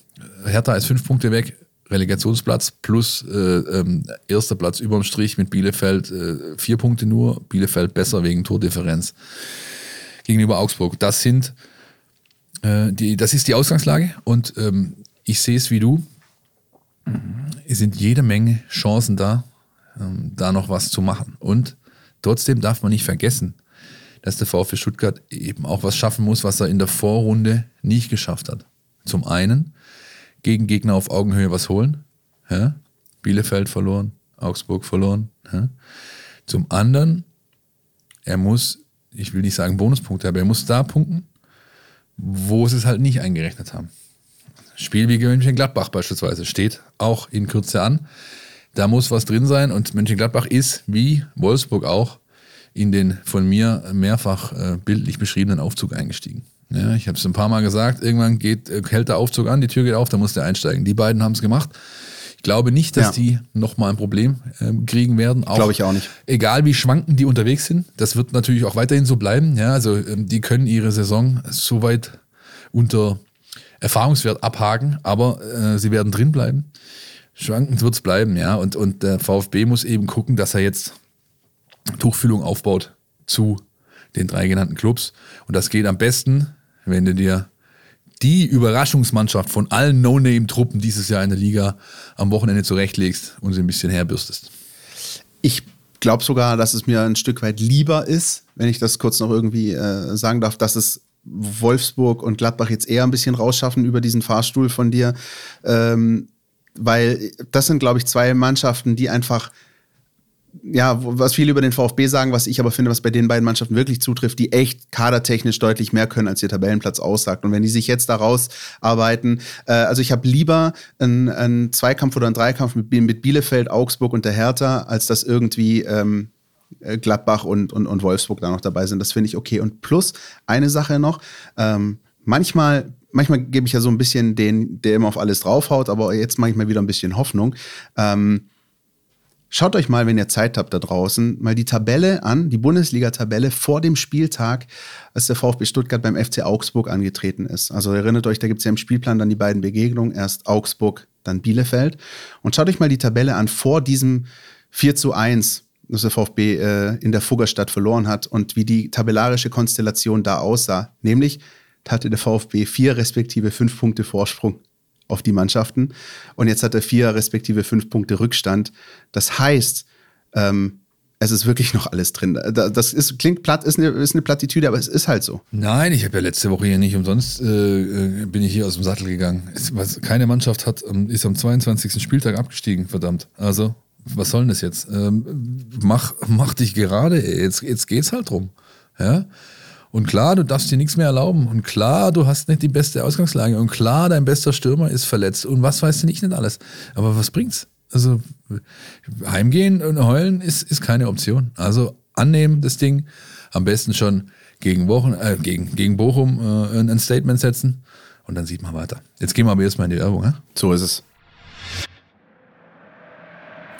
Hertha ist fünf Punkte weg, Relegationsplatz plus äh, ähm, erster Platz überm Strich mit Bielefeld äh, vier Punkte nur. Bielefeld besser wegen Tordifferenz gegenüber Augsburg. Das sind äh, die, das ist die Ausgangslage und ähm, ich sehe es wie du. Es sind jede Menge Chancen da, ähm, da noch was zu machen. Und trotzdem darf man nicht vergessen, dass der VfB Stuttgart eben auch was schaffen muss, was er in der Vorrunde nicht geschafft hat. Zum einen gegen Gegner auf Augenhöhe was holen. Ja? Bielefeld verloren, Augsburg verloren. Ja? Zum anderen, er muss, ich will nicht sagen Bonuspunkte, aber er muss da punkten, wo sie es halt nicht eingerechnet haben. Spiel wie Mönchengladbach beispielsweise steht auch in Kürze an. Da muss was drin sein und Mönchengladbach ist, wie Wolfsburg auch, in den von mir mehrfach äh, bildlich beschriebenen Aufzug eingestiegen. Ja, ich habe es ein paar Mal gesagt, irgendwann geht, äh, hält der Aufzug an, die Tür geht auf, da muss der einsteigen. Die beiden haben es gemacht. Ich glaube nicht, dass ja. die nochmal ein Problem äh, kriegen werden. Glaube ich auch nicht. Egal wie schwanken die unterwegs sind, das wird natürlich auch weiterhin so bleiben. Ja, also ähm, die können ihre Saison so weit unter Erfahrungswert abhaken, aber äh, sie werden drin bleiben. Schwankend wird es bleiben, ja. Und, und der VfB muss eben gucken, dass er jetzt Tuchfüllung aufbaut zu den drei genannten Clubs. Und das geht am besten, wenn du dir die Überraschungsmannschaft von allen No-Name-Truppen dieses Jahr in der Liga am Wochenende zurechtlegst und sie ein bisschen herbürstest. Ich glaube sogar, dass es mir ein Stück weit lieber ist, wenn ich das kurz noch irgendwie äh, sagen darf, dass es Wolfsburg und Gladbach jetzt eher ein bisschen rausschaffen über diesen Fahrstuhl von dir. Ähm, weil das sind, glaube ich, zwei Mannschaften, die einfach, ja, was viele über den VfB sagen, was ich aber finde, was bei den beiden Mannschaften wirklich zutrifft, die echt kadertechnisch deutlich mehr können, als ihr Tabellenplatz aussagt. Und wenn die sich jetzt da rausarbeiten, äh, also ich habe lieber einen, einen, Zweikampf oder einen Dreikampf mit, mit, Bielefeld, Augsburg und der Hertha, als das irgendwie ähm, äh, Gladbach und, und, und Wolfsburg da noch dabei sind. Das finde ich okay. Und plus eine Sache noch, ähm, manchmal, manchmal gebe ich ja so ein bisschen den, der immer auf alles draufhaut, aber jetzt mache ich mal wieder ein bisschen Hoffnung. Ähm, Schaut euch mal, wenn ihr Zeit habt da draußen, mal die Tabelle an, die Bundesliga-Tabelle vor dem Spieltag, als der VfB Stuttgart beim FC Augsburg angetreten ist. Also erinnert euch, da gibt es ja im Spielplan dann die beiden Begegnungen, erst Augsburg, dann Bielefeld. Und schaut euch mal die Tabelle an vor diesem 4 zu 1 dass der VfB äh, in der Fuggerstadt verloren hat und wie die tabellarische Konstellation da aussah. Nämlich hatte der VfB vier respektive fünf Punkte Vorsprung auf die Mannschaften und jetzt hat er vier respektive fünf Punkte Rückstand. Das heißt, ähm, es ist wirklich noch alles drin. Das ist, klingt platt, ist eine, ist eine Plattitüde, aber es ist halt so. Nein, ich habe ja letzte Woche hier nicht umsonst, äh, äh bin ich hier aus dem Sattel gegangen. Es, keine Mannschaft hat, ist am 22. Spieltag abgestiegen, verdammt. Also was soll denn das jetzt? Ähm, mach, mach dich gerade, jetzt, jetzt geht's halt drum. Ja? Und klar, du darfst dir nichts mehr erlauben. Und klar, du hast nicht die beste Ausgangslage. Und klar, dein bester Stürmer ist verletzt. Und was weißt du nicht, nicht alles. Aber was bringt's? Also heimgehen und heulen ist, ist keine Option. Also annehmen das Ding. Am besten schon gegen, Wochen, äh, gegen, gegen Bochum äh, ein Statement setzen. Und dann sieht man weiter. Jetzt gehen wir aber erstmal in die Werbung. Ja? So ist es.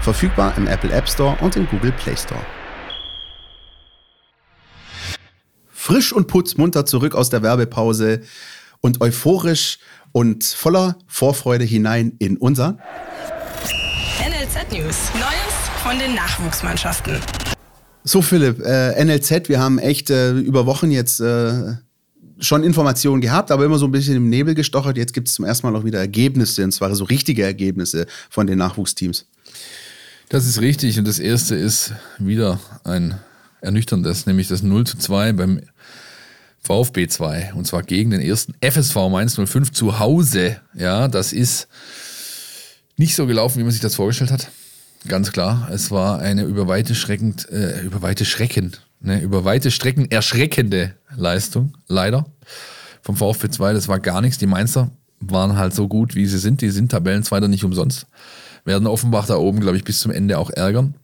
Verfügbar im Apple App Store und im Google Play Store. Frisch und putzmunter zurück aus der Werbepause und euphorisch und voller Vorfreude hinein in unser NLZ News. Neues von den Nachwuchsmannschaften. So Philipp, äh, NLZ, wir haben echt äh, über Wochen jetzt äh, schon Informationen gehabt, aber immer so ein bisschen im Nebel gestochert. Jetzt gibt es zum ersten Mal auch wieder Ergebnisse, und zwar so richtige Ergebnisse von den Nachwuchsteams. Das ist richtig und das erste ist wieder ein ernüchterndes, nämlich das 0 zu 2 beim VfB 2 und zwar gegen den ersten FSV Mainz 05 zu Hause. Ja, das ist nicht so gelaufen, wie man sich das vorgestellt hat. Ganz klar, es war eine über weite schreckend, äh, über weite Schrecken, ne, über weite Strecken erschreckende Leistung, leider. Vom VfB 2, das war gar nichts. Die Mainzer waren halt so gut, wie sie sind. Die sind Tabellenzweiter nicht umsonst. Werden Offenbach da oben, glaube ich, bis zum Ende auch ärgern.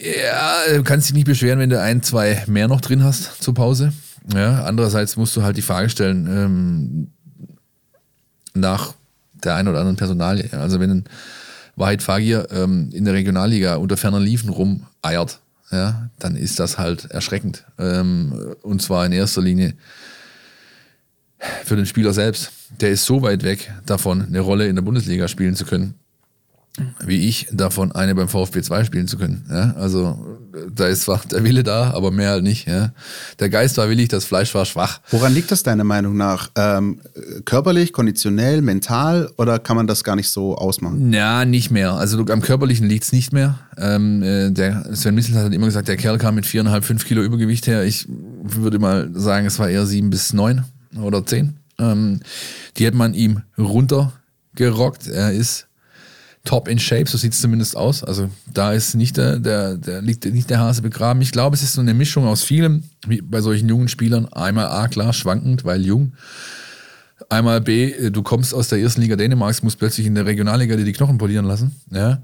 Ja, du kannst dich nicht beschweren, wenn du ein, zwei mehr noch drin hast zur Pause. Ja, andererseits musst du halt die Frage stellen, ähm, nach der einen oder anderen Personalie. Also wenn ein Wahid Fagir ähm, in der Regionalliga unter ferner Liefen rumeiert, ja, dann ist das halt erschreckend. Ähm, und zwar in erster Linie für den Spieler selbst. Der ist so weit weg davon, eine Rolle in der Bundesliga spielen zu können wie ich, davon eine beim VfB 2 spielen zu können. Ja, also da ist zwar der Wille da, aber mehr halt nicht. Ja. Der Geist war willig, das Fleisch war schwach. Woran liegt das deiner Meinung nach? Ähm, körperlich, konditionell, mental oder kann man das gar nicht so ausmachen? Ja, nicht mehr. Also am körperlichen liegt es nicht mehr. Ähm, äh, der Sven Missel hat immer gesagt, der Kerl kam mit viereinhalb, fünf Kilo Übergewicht her. Ich würde mal sagen, es war eher sieben bis neun oder zehn. Ähm, die hat man ihm runtergerockt. Er ist top in shape, so sieht es zumindest aus. Also da ist nicht der, der, der liegt nicht der Hase begraben. Ich glaube, es ist so eine Mischung aus vielem, wie bei solchen jungen Spielern. Einmal A, klar, schwankend, weil jung. Einmal B, du kommst aus der ersten Liga Dänemarks, musst plötzlich in der Regionalliga dir die Knochen polieren lassen. Ja.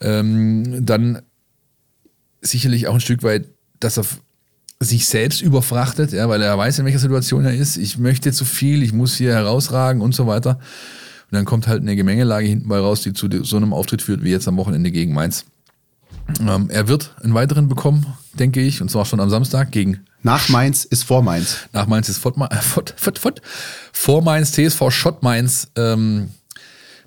Ähm, dann sicherlich auch ein Stück weit, dass er sich selbst überfrachtet, ja, weil er weiß, in welcher Situation er ist. Ich möchte zu viel, ich muss hier herausragen und so weiter. Und dann kommt halt eine Gemengelage hinten bei raus, die zu so einem Auftritt führt, wie jetzt am Wochenende gegen Mainz. Ähm, er wird einen weiteren bekommen, denke ich, und zwar schon am Samstag gegen. Nach Mainz ist vor Mainz. Nach Mainz ist vor, äh, vor, vor, vor, vor Mainz, TSV Schott Mainz. Ähm,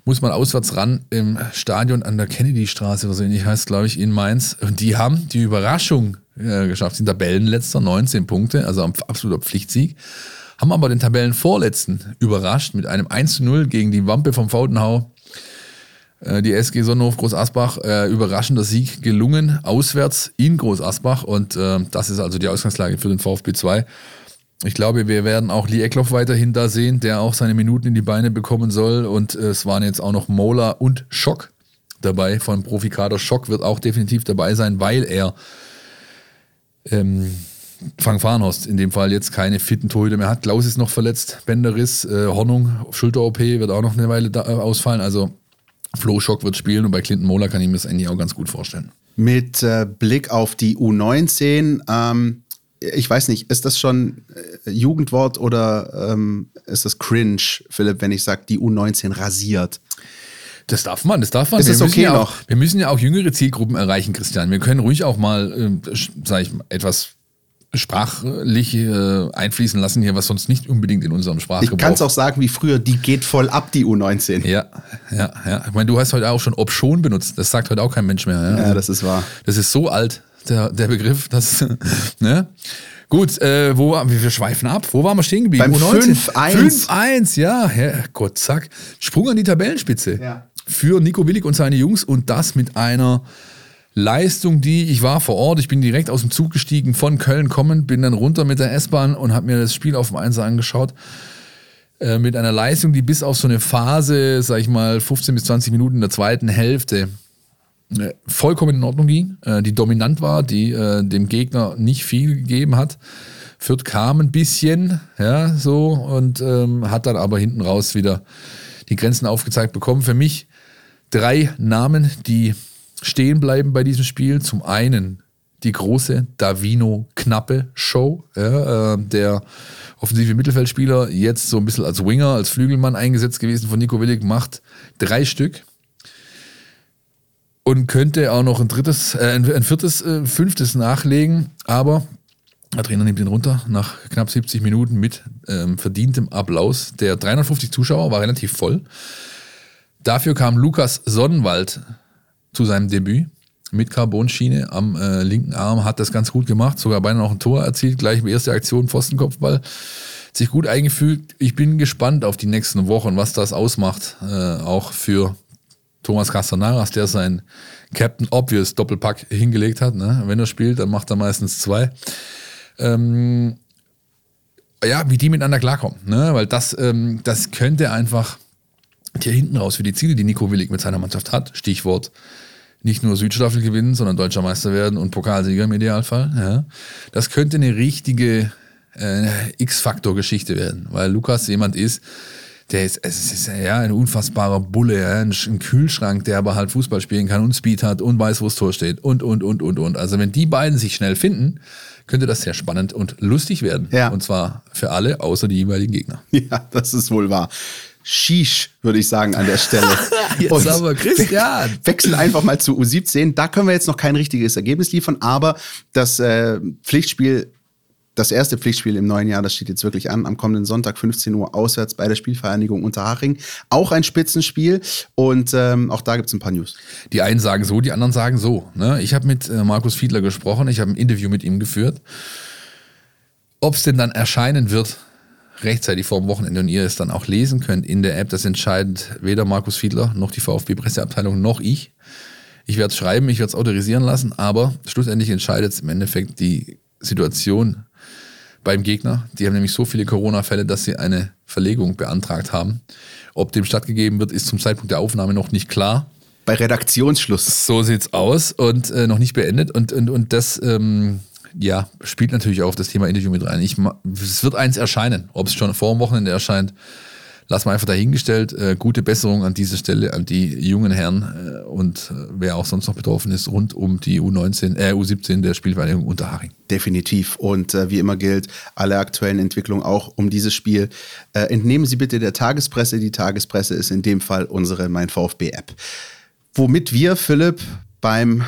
muss man auswärts ran im Stadion an der Kennedy-Straße oder so ähnlich heißt, glaube ich, in Mainz. Und die haben die Überraschung geschafft. Sind Tabellenletzter, 19 Punkte, also ein absoluter Pflichtsieg haben aber den Tabellenvorletzten überrascht mit einem 1 zu 0 gegen die Wampe vom Faudenhau. Äh, die SG Sonnenhof Groß Asbach, äh, überraschender Sieg gelungen, auswärts in Groß Asbach und äh, das ist also die Ausgangslage für den VfB 2. Ich glaube, wir werden auch Lee Eckloff weiterhin da sehen, der auch seine Minuten in die Beine bekommen soll und äh, es waren jetzt auch noch Mola und Schock dabei von Profikader. Schock wird auch definitiv dabei sein, weil er ähm, Frank Farnhorst in dem Fall jetzt keine fitten Torhüter mehr hat. Klaus ist noch verletzt, Bänderriss, äh, Hornung, Schulter-OP wird auch noch eine Weile da, äh, ausfallen. Also Flo Schock wird spielen und bei Clinton Mola kann ich mir das eigentlich auch ganz gut vorstellen. Mit äh, Blick auf die U19, ähm, ich weiß nicht, ist das schon äh, Jugendwort oder ähm, ist das cringe, Philipp, wenn ich sage, die U19 rasiert? Das darf man, das darf man. Ist wir es okay ja noch? Auch, wir müssen ja auch jüngere Zielgruppen erreichen, Christian. Wir können ruhig auch mal, äh, sage ich, etwas sprachlich äh, einfließen lassen hier, was sonst nicht unbedingt in unserem Sprachgebrauch... Ich kann es auch sagen wie früher, die geht voll ab, die U19. Ja, ja, ja. Ich meine, du hast heute auch schon ob schon benutzt. Das sagt heute auch kein Mensch mehr. Ja, ja das ist wahr. Das ist so alt, der, der Begriff, dass... ne? Gut, äh, wo waren wir? Wir schweifen ab. Wo waren wir stehen geblieben? Beim U19. 5-1. 5-1, ja. Gott, zack. Sprung an die Tabellenspitze. Ja. Für Nico Willig und seine Jungs und das mit einer Leistung, die ich war vor Ort. Ich bin direkt aus dem Zug gestiegen, von Köln kommend, bin dann runter mit der S-Bahn und habe mir das Spiel auf dem Einser angeschaut. Äh, mit einer Leistung, die bis auf so eine Phase, sag ich mal, 15 bis 20 Minuten in der zweiten Hälfte äh, vollkommen in Ordnung ging, äh, die dominant war, die dem Gegner nicht viel gegeben hat. Fürth kam ein bisschen, ja, so, und ähm, hat dann aber hinten raus wieder die Grenzen aufgezeigt bekommen. Für mich drei Namen, die stehen bleiben bei diesem Spiel. Zum einen die große Davino Knappe Show, ja, äh, der offensive Mittelfeldspieler, jetzt so ein bisschen als Winger, als Flügelmann eingesetzt gewesen von Nico Willig, macht drei Stück und könnte auch noch ein drittes, äh, ein, viertes, äh, fünftes nachlegen, aber der Trainer nimmt ihn runter nach knapp 70 Minuten mit ähm, verdientem Applaus. Der 350 Zuschauer war relativ voll. Dafür kam Lukas Sonnenwald zu seinem Debüt mit Carbonschiene am äh, linken Arm, hat das ganz gut gemacht, sogar beinahe noch ein Tor erzielt, gleich erste Aktion, Pfostenkopfball, sich gut eingefügt. Ich bin gespannt auf die nächsten Wochen, was das ausmacht, äh, auch für Thomas Castanaras, der sein Captain Obvious Doppelpack hingelegt hat. Ne? Wenn er spielt, dann macht er meistens zwei. Ähm, ja, wie die miteinander klarkommen, ne? weil das, ähm, das könnte einfach hier hinten raus für die Ziele, die Nico Willig mit seiner Mannschaft hat, Stichwort nicht nur Südstaffel gewinnen, sondern deutscher Meister werden und Pokalsieger im Idealfall. Ja. Das könnte eine richtige äh, X-Faktor-Geschichte werden, weil Lukas jemand ist, der ist, es ist ja ein unfassbarer Bulle, ja, ein, ein, Kühlschrank, der aber halt Fußball spielen kann und Speed hat und weiß, wo das Tor steht und, und, und, und, und. Also wenn die beiden sich schnell finden, könnte das sehr spannend und lustig werden. Ja. Und zwar für alle, außer die jeweiligen Gegner. Ja, das ist wohl wahr. Shish, würde ich sagen, an der Stelle. Jetzt Und aber Christian. we- Wechseln einfach mal zu U17. Da können wir jetzt noch kein richtiges Ergebnis liefern, aber das äh, Pflichtspiel, das erste Pflichtspiel im neuen Jahr, das steht jetzt wirklich an, am kommenden Sonntag 15 Uhr auswärts bei der Spielvereinigung Unterhaching. Auch ein Spitzenspiel und ähm, auch da gibt es ein paar News. Die einen sagen so, die anderen sagen so. Ne? Ich habe mit äh, Markus Fiedler gesprochen, ich habe ein Interview mit ihm geführt. Ob es denn dann erscheinen wird, rechtzeitig vor dem Wochenende und ihr es dann auch lesen könnt in der App, das entscheidet weder Markus Fiedler noch die VfB-Presseabteilung noch ich. Ich werde es schreiben, ich werde es autorisieren lassen, aber schlussendlich entscheidet es im Endeffekt die Situation beim Gegner. Die haben nämlich so viele Corona-Fälle, dass sie eine Verlegung beantragt haben. Ob dem stattgegeben wird, ist zum Zeitpunkt der Aufnahme noch nicht klar. Bei Redaktionsschluss. So sieht's aus und äh, noch nicht beendet. Und, und, und das ähm, ja, spielt natürlich auch auf das Thema Interview mit rein. Ich, es wird eins erscheinen. Ob es schon vor dem Wochenende erscheint, lassen wir einfach dahingestellt. Äh, gute Besserung an dieser Stelle an die jungen Herren äh, und äh, wer auch sonst noch betroffen ist, rund um die U19, äh, U17 der Spielvereinigung Unterhaching. Definitiv. Und äh, wie immer gilt, alle aktuellen Entwicklungen auch um dieses Spiel äh, entnehmen Sie bitte der Tagespresse. Die Tagespresse ist in dem Fall unsere Mein VfB-App. Womit wir, Philipp, beim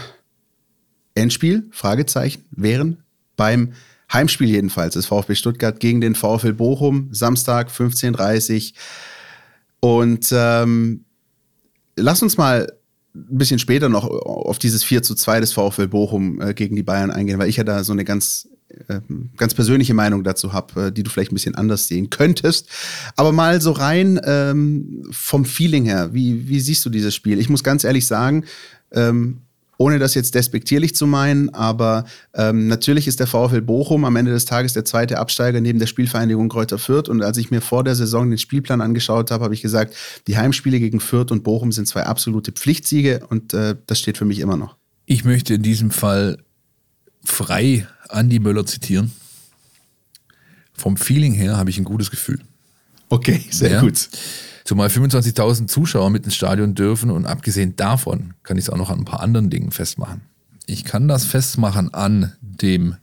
Endspiel, Fragezeichen, wären beim Heimspiel jedenfalls des VfB Stuttgart gegen den VfL Bochum, Samstag 15.30 Uhr. Und ähm, lass uns mal ein bisschen später noch auf dieses 4 zu 2 des VfL Bochum äh, gegen die Bayern eingehen, weil ich ja da so eine ganz, äh, ganz persönliche Meinung dazu habe, äh, die du vielleicht ein bisschen anders sehen könntest. Aber mal so rein ähm, vom Feeling her, wie, wie siehst du dieses Spiel? Ich muss ganz ehrlich sagen, ähm, ohne das jetzt despektierlich zu meinen, aber ähm, natürlich ist der VfL Bochum am Ende des Tages der zweite Absteiger neben der Spielvereinigung Kräuter Fürth. Und als ich mir vor der Saison den Spielplan angeschaut habe, habe ich gesagt, die Heimspiele gegen Fürth und Bochum sind zwei absolute Pflichtsiege und äh, das steht für mich immer noch. Ich möchte in diesem Fall frei Andi Möller zitieren. Vom Feeling her habe ich ein gutes Gefühl. Okay, sehr Ja. gut. Zumal 25.000 Zuschauer mit ins Stadion dürfen und abgesehen davon kann ich es auch noch an ein paar anderen Dingen festmachen. Ich kann das festmachen an dem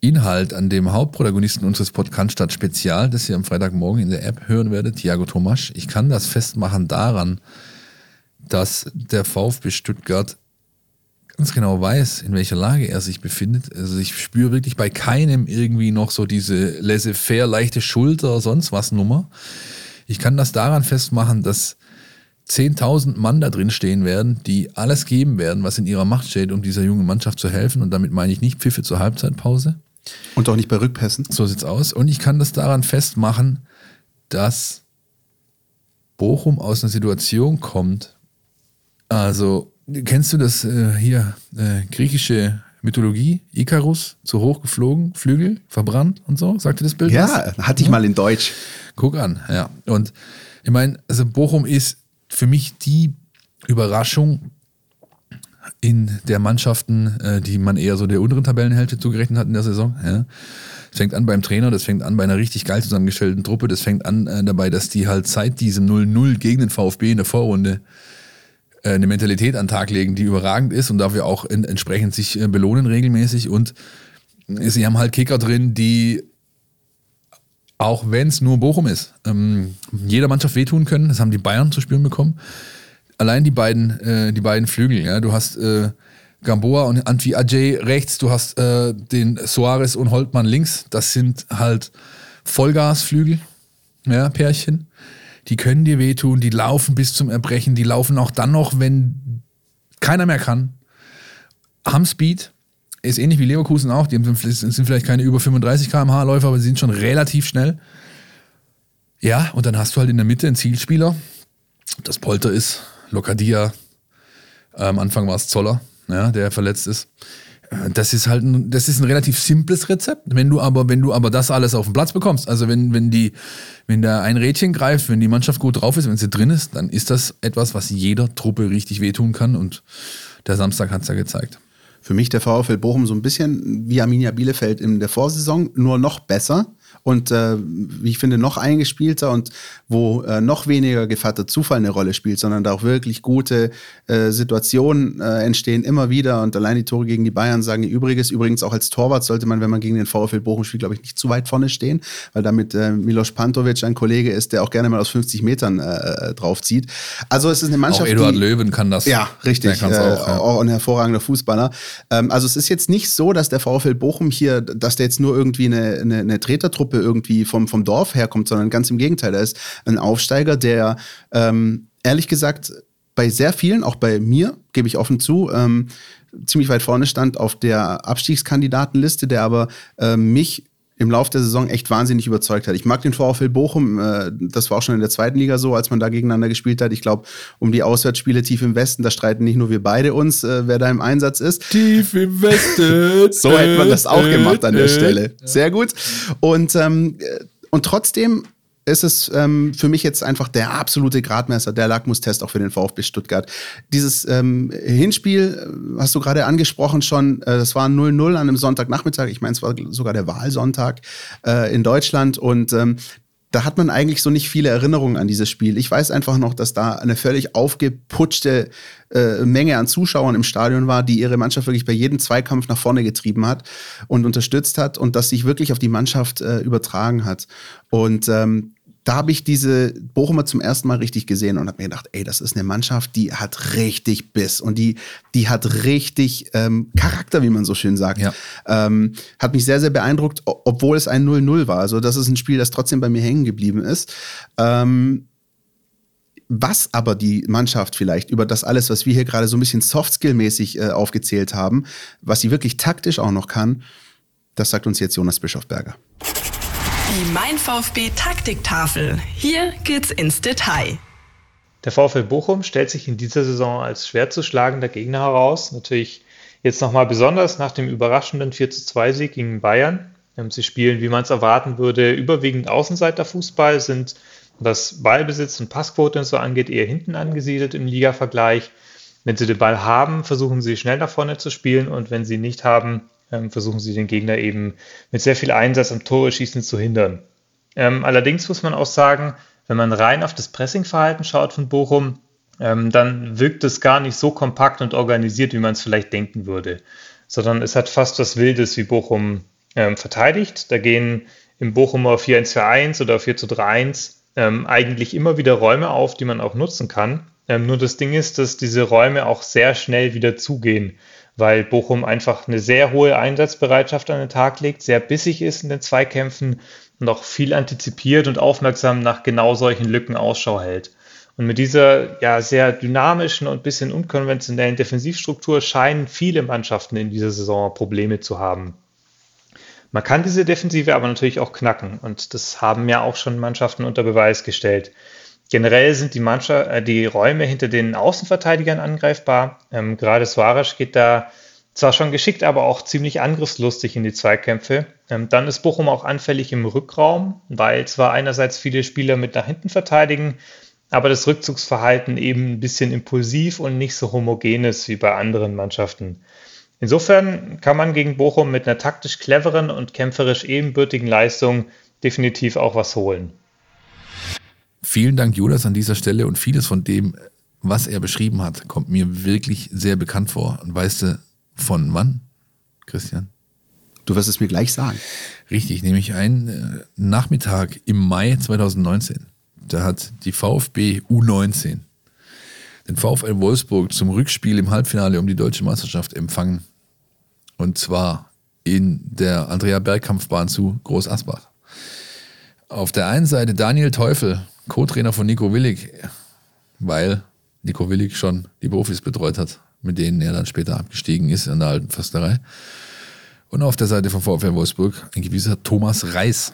Inhalt, an dem Hauptprotagonisten unseres Podcast statt Spezial, das ihr am Freitagmorgen in der App hören werdet, Thiago Tomasch. Ich kann das festmachen daran, dass der VfB Stuttgart ganz genau weiß, in welcher Lage er sich befindet. Also ich spüre wirklich bei keinem irgendwie noch so diese laissez-faire, leichte Schulter, sonst was Nummer. Ich kann das daran festmachen, dass 10.000 Mann da drin stehen werden, die alles geben werden, was in ihrer Macht steht, um dieser jungen Mannschaft zu helfen. Und damit meine ich nicht Pfiffe zur Halbzeitpause. Und auch nicht bei Rückpässen. So sieht's aus. Und ich kann das daran festmachen, dass Bochum aus einer Situation kommt. Also, kennst du das äh, hier, äh, griechische Mythologie, Icarus, zu hoch geflogen, Flügel, verbrannt und so? Sagte das Bild? Ja, was? hatte ich mal in Deutsch. Guck an, ja. Und ich meine, also Bochum ist für mich die Überraschung in der Mannschaften, äh, die man eher so der unteren Tabellenhälfte zugerechnet hat in der Saison. Ja. Das fängt an beim Trainer, das fängt an bei einer richtig geil zusammengestellten Truppe, das fängt an äh, dabei, dass die halt seit diesem 0-0 gegen den VfB in der Vorrunde eine Mentalität an den Tag legen, die überragend ist und dafür auch in, entsprechend sich äh, belohnen regelmäßig. Und sie haben halt Kicker drin, die auch wenn es nur Bochum ist, ähm, jeder Mannschaft wehtun können. Das haben die Bayern zu spüren bekommen. Allein die beiden, äh, die beiden Flügel, ja, du hast äh, Gamboa und Antwi Ajay rechts, du hast äh, den Soares und Holtmann links. Das sind halt Vollgasflügel, ja, Pärchen. Die können dir wehtun, die laufen bis zum Erbrechen, die laufen auch dann noch, wenn keiner mehr kann. Haben Speed, ist ähnlich wie Leverkusen auch. Die sind vielleicht keine über 35 km/h Läufer, aber sie sind schon relativ schnell. Ja, und dann hast du halt in der Mitte einen Zielspieler. Das Polter ist Lokadia. Am Anfang war es Zoller, ja, der verletzt ist. Das ist halt ein, das ist ein relativ simples Rezept. Wenn du aber, wenn du aber das alles auf den Platz bekommst, also wenn, wenn die, wenn da ein Rädchen greift, wenn die Mannschaft gut drauf ist, wenn sie drin ist, dann ist das etwas, was jeder Truppe richtig wehtun kann und der Samstag hat es ja gezeigt für mich der VfL Bochum so ein bisschen wie Arminia Bielefeld in der Vorsaison, nur noch besser und äh, wie ich finde, noch eingespielter und wo äh, noch weniger Gevatter Zufall eine Rolle spielt, sondern da auch wirklich gute äh, Situationen äh, entstehen immer wieder und allein die Tore gegen die Bayern sagen ihr Übriges. Übrigens auch als Torwart sollte man, wenn man gegen den VfL Bochum spielt, glaube ich, nicht zu weit vorne stehen, weil damit äh, Milos Pantovic ein Kollege ist, der auch gerne mal aus 50 Metern äh, draufzieht. Also es ist eine Mannschaft, auch Eduard die, Löwen kann das. Ja, richtig. Auch, ja. auch, ein hervorragender Fußballer. Ähm, also es ist jetzt nicht so, dass der VfL Bochum hier, dass der jetzt nur irgendwie eine, eine, eine Tretertruppe Truppe irgendwie vom, vom Dorf herkommt, sondern ganz im Gegenteil. Er ist ein Aufsteiger, der ähm, ehrlich gesagt bei sehr vielen, auch bei mir, gebe ich offen zu, ähm, ziemlich weit vorne stand auf der Abstiegskandidatenliste, der aber äh, mich im Laufe der Saison echt wahnsinnig überzeugt hat. Ich mag den VfL Bochum, äh, das war auch schon in der zweiten Liga so, als man da gegeneinander gespielt hat. Ich glaube, um die Auswärtsspiele tief im Westen, da streiten nicht nur wir beide uns, äh, wer da im Einsatz ist. Tief im Westen. so hätte man das auch gemacht an der Stelle. Sehr gut. Und, ähm, und trotzdem ist es ähm, für mich jetzt einfach der absolute Gradmesser, der Lackmustest auch für den VfB Stuttgart. Dieses ähm, Hinspiel äh, hast du gerade angesprochen schon, äh, das war 0-0 an einem Sonntagnachmittag, ich meine, es war sogar der Wahlsonntag äh, in Deutschland und ähm, da hat man eigentlich so nicht viele Erinnerungen an dieses Spiel. Ich weiß einfach noch, dass da eine völlig aufgeputschte äh, Menge an Zuschauern im Stadion war, die ihre Mannschaft wirklich bei jedem Zweikampf nach vorne getrieben hat und unterstützt hat und das sich wirklich auf die Mannschaft äh, übertragen hat. Und ähm, da habe ich diese Bochumer zum ersten Mal richtig gesehen und habe mir gedacht, ey, das ist eine Mannschaft, die hat richtig Biss und die, die hat richtig ähm, Charakter, wie man so schön sagt. Ja. Ähm, hat mich sehr, sehr beeindruckt, obwohl es ein 0-0 war. Also das ist ein Spiel, das trotzdem bei mir hängen geblieben ist. Ähm, was aber die Mannschaft vielleicht über das alles, was wir hier gerade so ein bisschen Softskill-mäßig äh, aufgezählt haben, was sie wirklich taktisch auch noch kann, das sagt uns jetzt Jonas Bischofberger. Die Mein VfB Taktiktafel. Hier geht's ins Detail. Der VfL Bochum stellt sich in dieser Saison als schwer zu schlagender Gegner heraus. Natürlich jetzt nochmal besonders nach dem überraschenden 42 Sieg gegen Bayern. Ähm, sie spielen, wie man es erwarten würde, überwiegend Außenseiterfußball, sind was Ballbesitz und Passquote und so angeht eher hinten angesiedelt im Liga-Vergleich. Wenn sie den Ball haben, versuchen sie schnell nach vorne zu spielen und wenn sie nicht haben, ähm, versuchen sie den Gegner eben mit sehr viel Einsatz am Tore-Schießen zu hindern. Ähm, allerdings muss man auch sagen, wenn man rein auf das Pressingverhalten schaut von Bochum, ähm, dann wirkt es gar nicht so kompakt und organisiert, wie man es vielleicht denken würde, sondern es hat fast was Wildes, wie Bochum ähm, verteidigt. Da gehen im Bochumer 4-1-4-1 oder 4-3-1 ähm, eigentlich immer wieder Räume auf, die man auch nutzen kann. Ähm, nur das Ding ist, dass diese Räume auch sehr schnell wieder zugehen weil Bochum einfach eine sehr hohe Einsatzbereitschaft an den Tag legt, sehr bissig ist in den Zweikämpfen und auch viel antizipiert und aufmerksam nach genau solchen Lücken Ausschau hält. Und mit dieser ja sehr dynamischen und bisschen unkonventionellen Defensivstruktur scheinen viele Mannschaften in dieser Saison Probleme zu haben. Man kann diese Defensive aber natürlich auch knacken und das haben ja auch schon Mannschaften unter Beweis gestellt. Generell sind die, Mannschaft, äh, die Räume hinter den Außenverteidigern angreifbar. Ähm, gerade Suarez geht da zwar schon geschickt, aber auch ziemlich angriffslustig in die Zweikämpfe. Ähm, dann ist Bochum auch anfällig im Rückraum, weil zwar einerseits viele Spieler mit nach hinten verteidigen, aber das Rückzugsverhalten eben ein bisschen impulsiv und nicht so homogen ist wie bei anderen Mannschaften. Insofern kann man gegen Bochum mit einer taktisch cleveren und kämpferisch ebenbürtigen Leistung definitiv auch was holen. Vielen Dank, Judas, an dieser Stelle und vieles von dem, was er beschrieben hat, kommt mir wirklich sehr bekannt vor. Und weißt du, von wann, Christian? Du wirst es mir gleich sagen. Richtig, nämlich einen äh, Nachmittag im Mai 2019. Da hat die VfB U19 den VfL Wolfsburg zum Rückspiel im Halbfinale um die deutsche Meisterschaft empfangen. Und zwar in der Andrea Bergkampfbahn zu Groß Asbach. Auf der einen Seite Daniel Teufel, Co-Trainer von Nico Willig, weil Nico Willig schon die Profis betreut hat, mit denen er dann später abgestiegen ist in der alten Försterei. Und auf der Seite von VfL Wolfsburg ein gewisser Thomas Reis.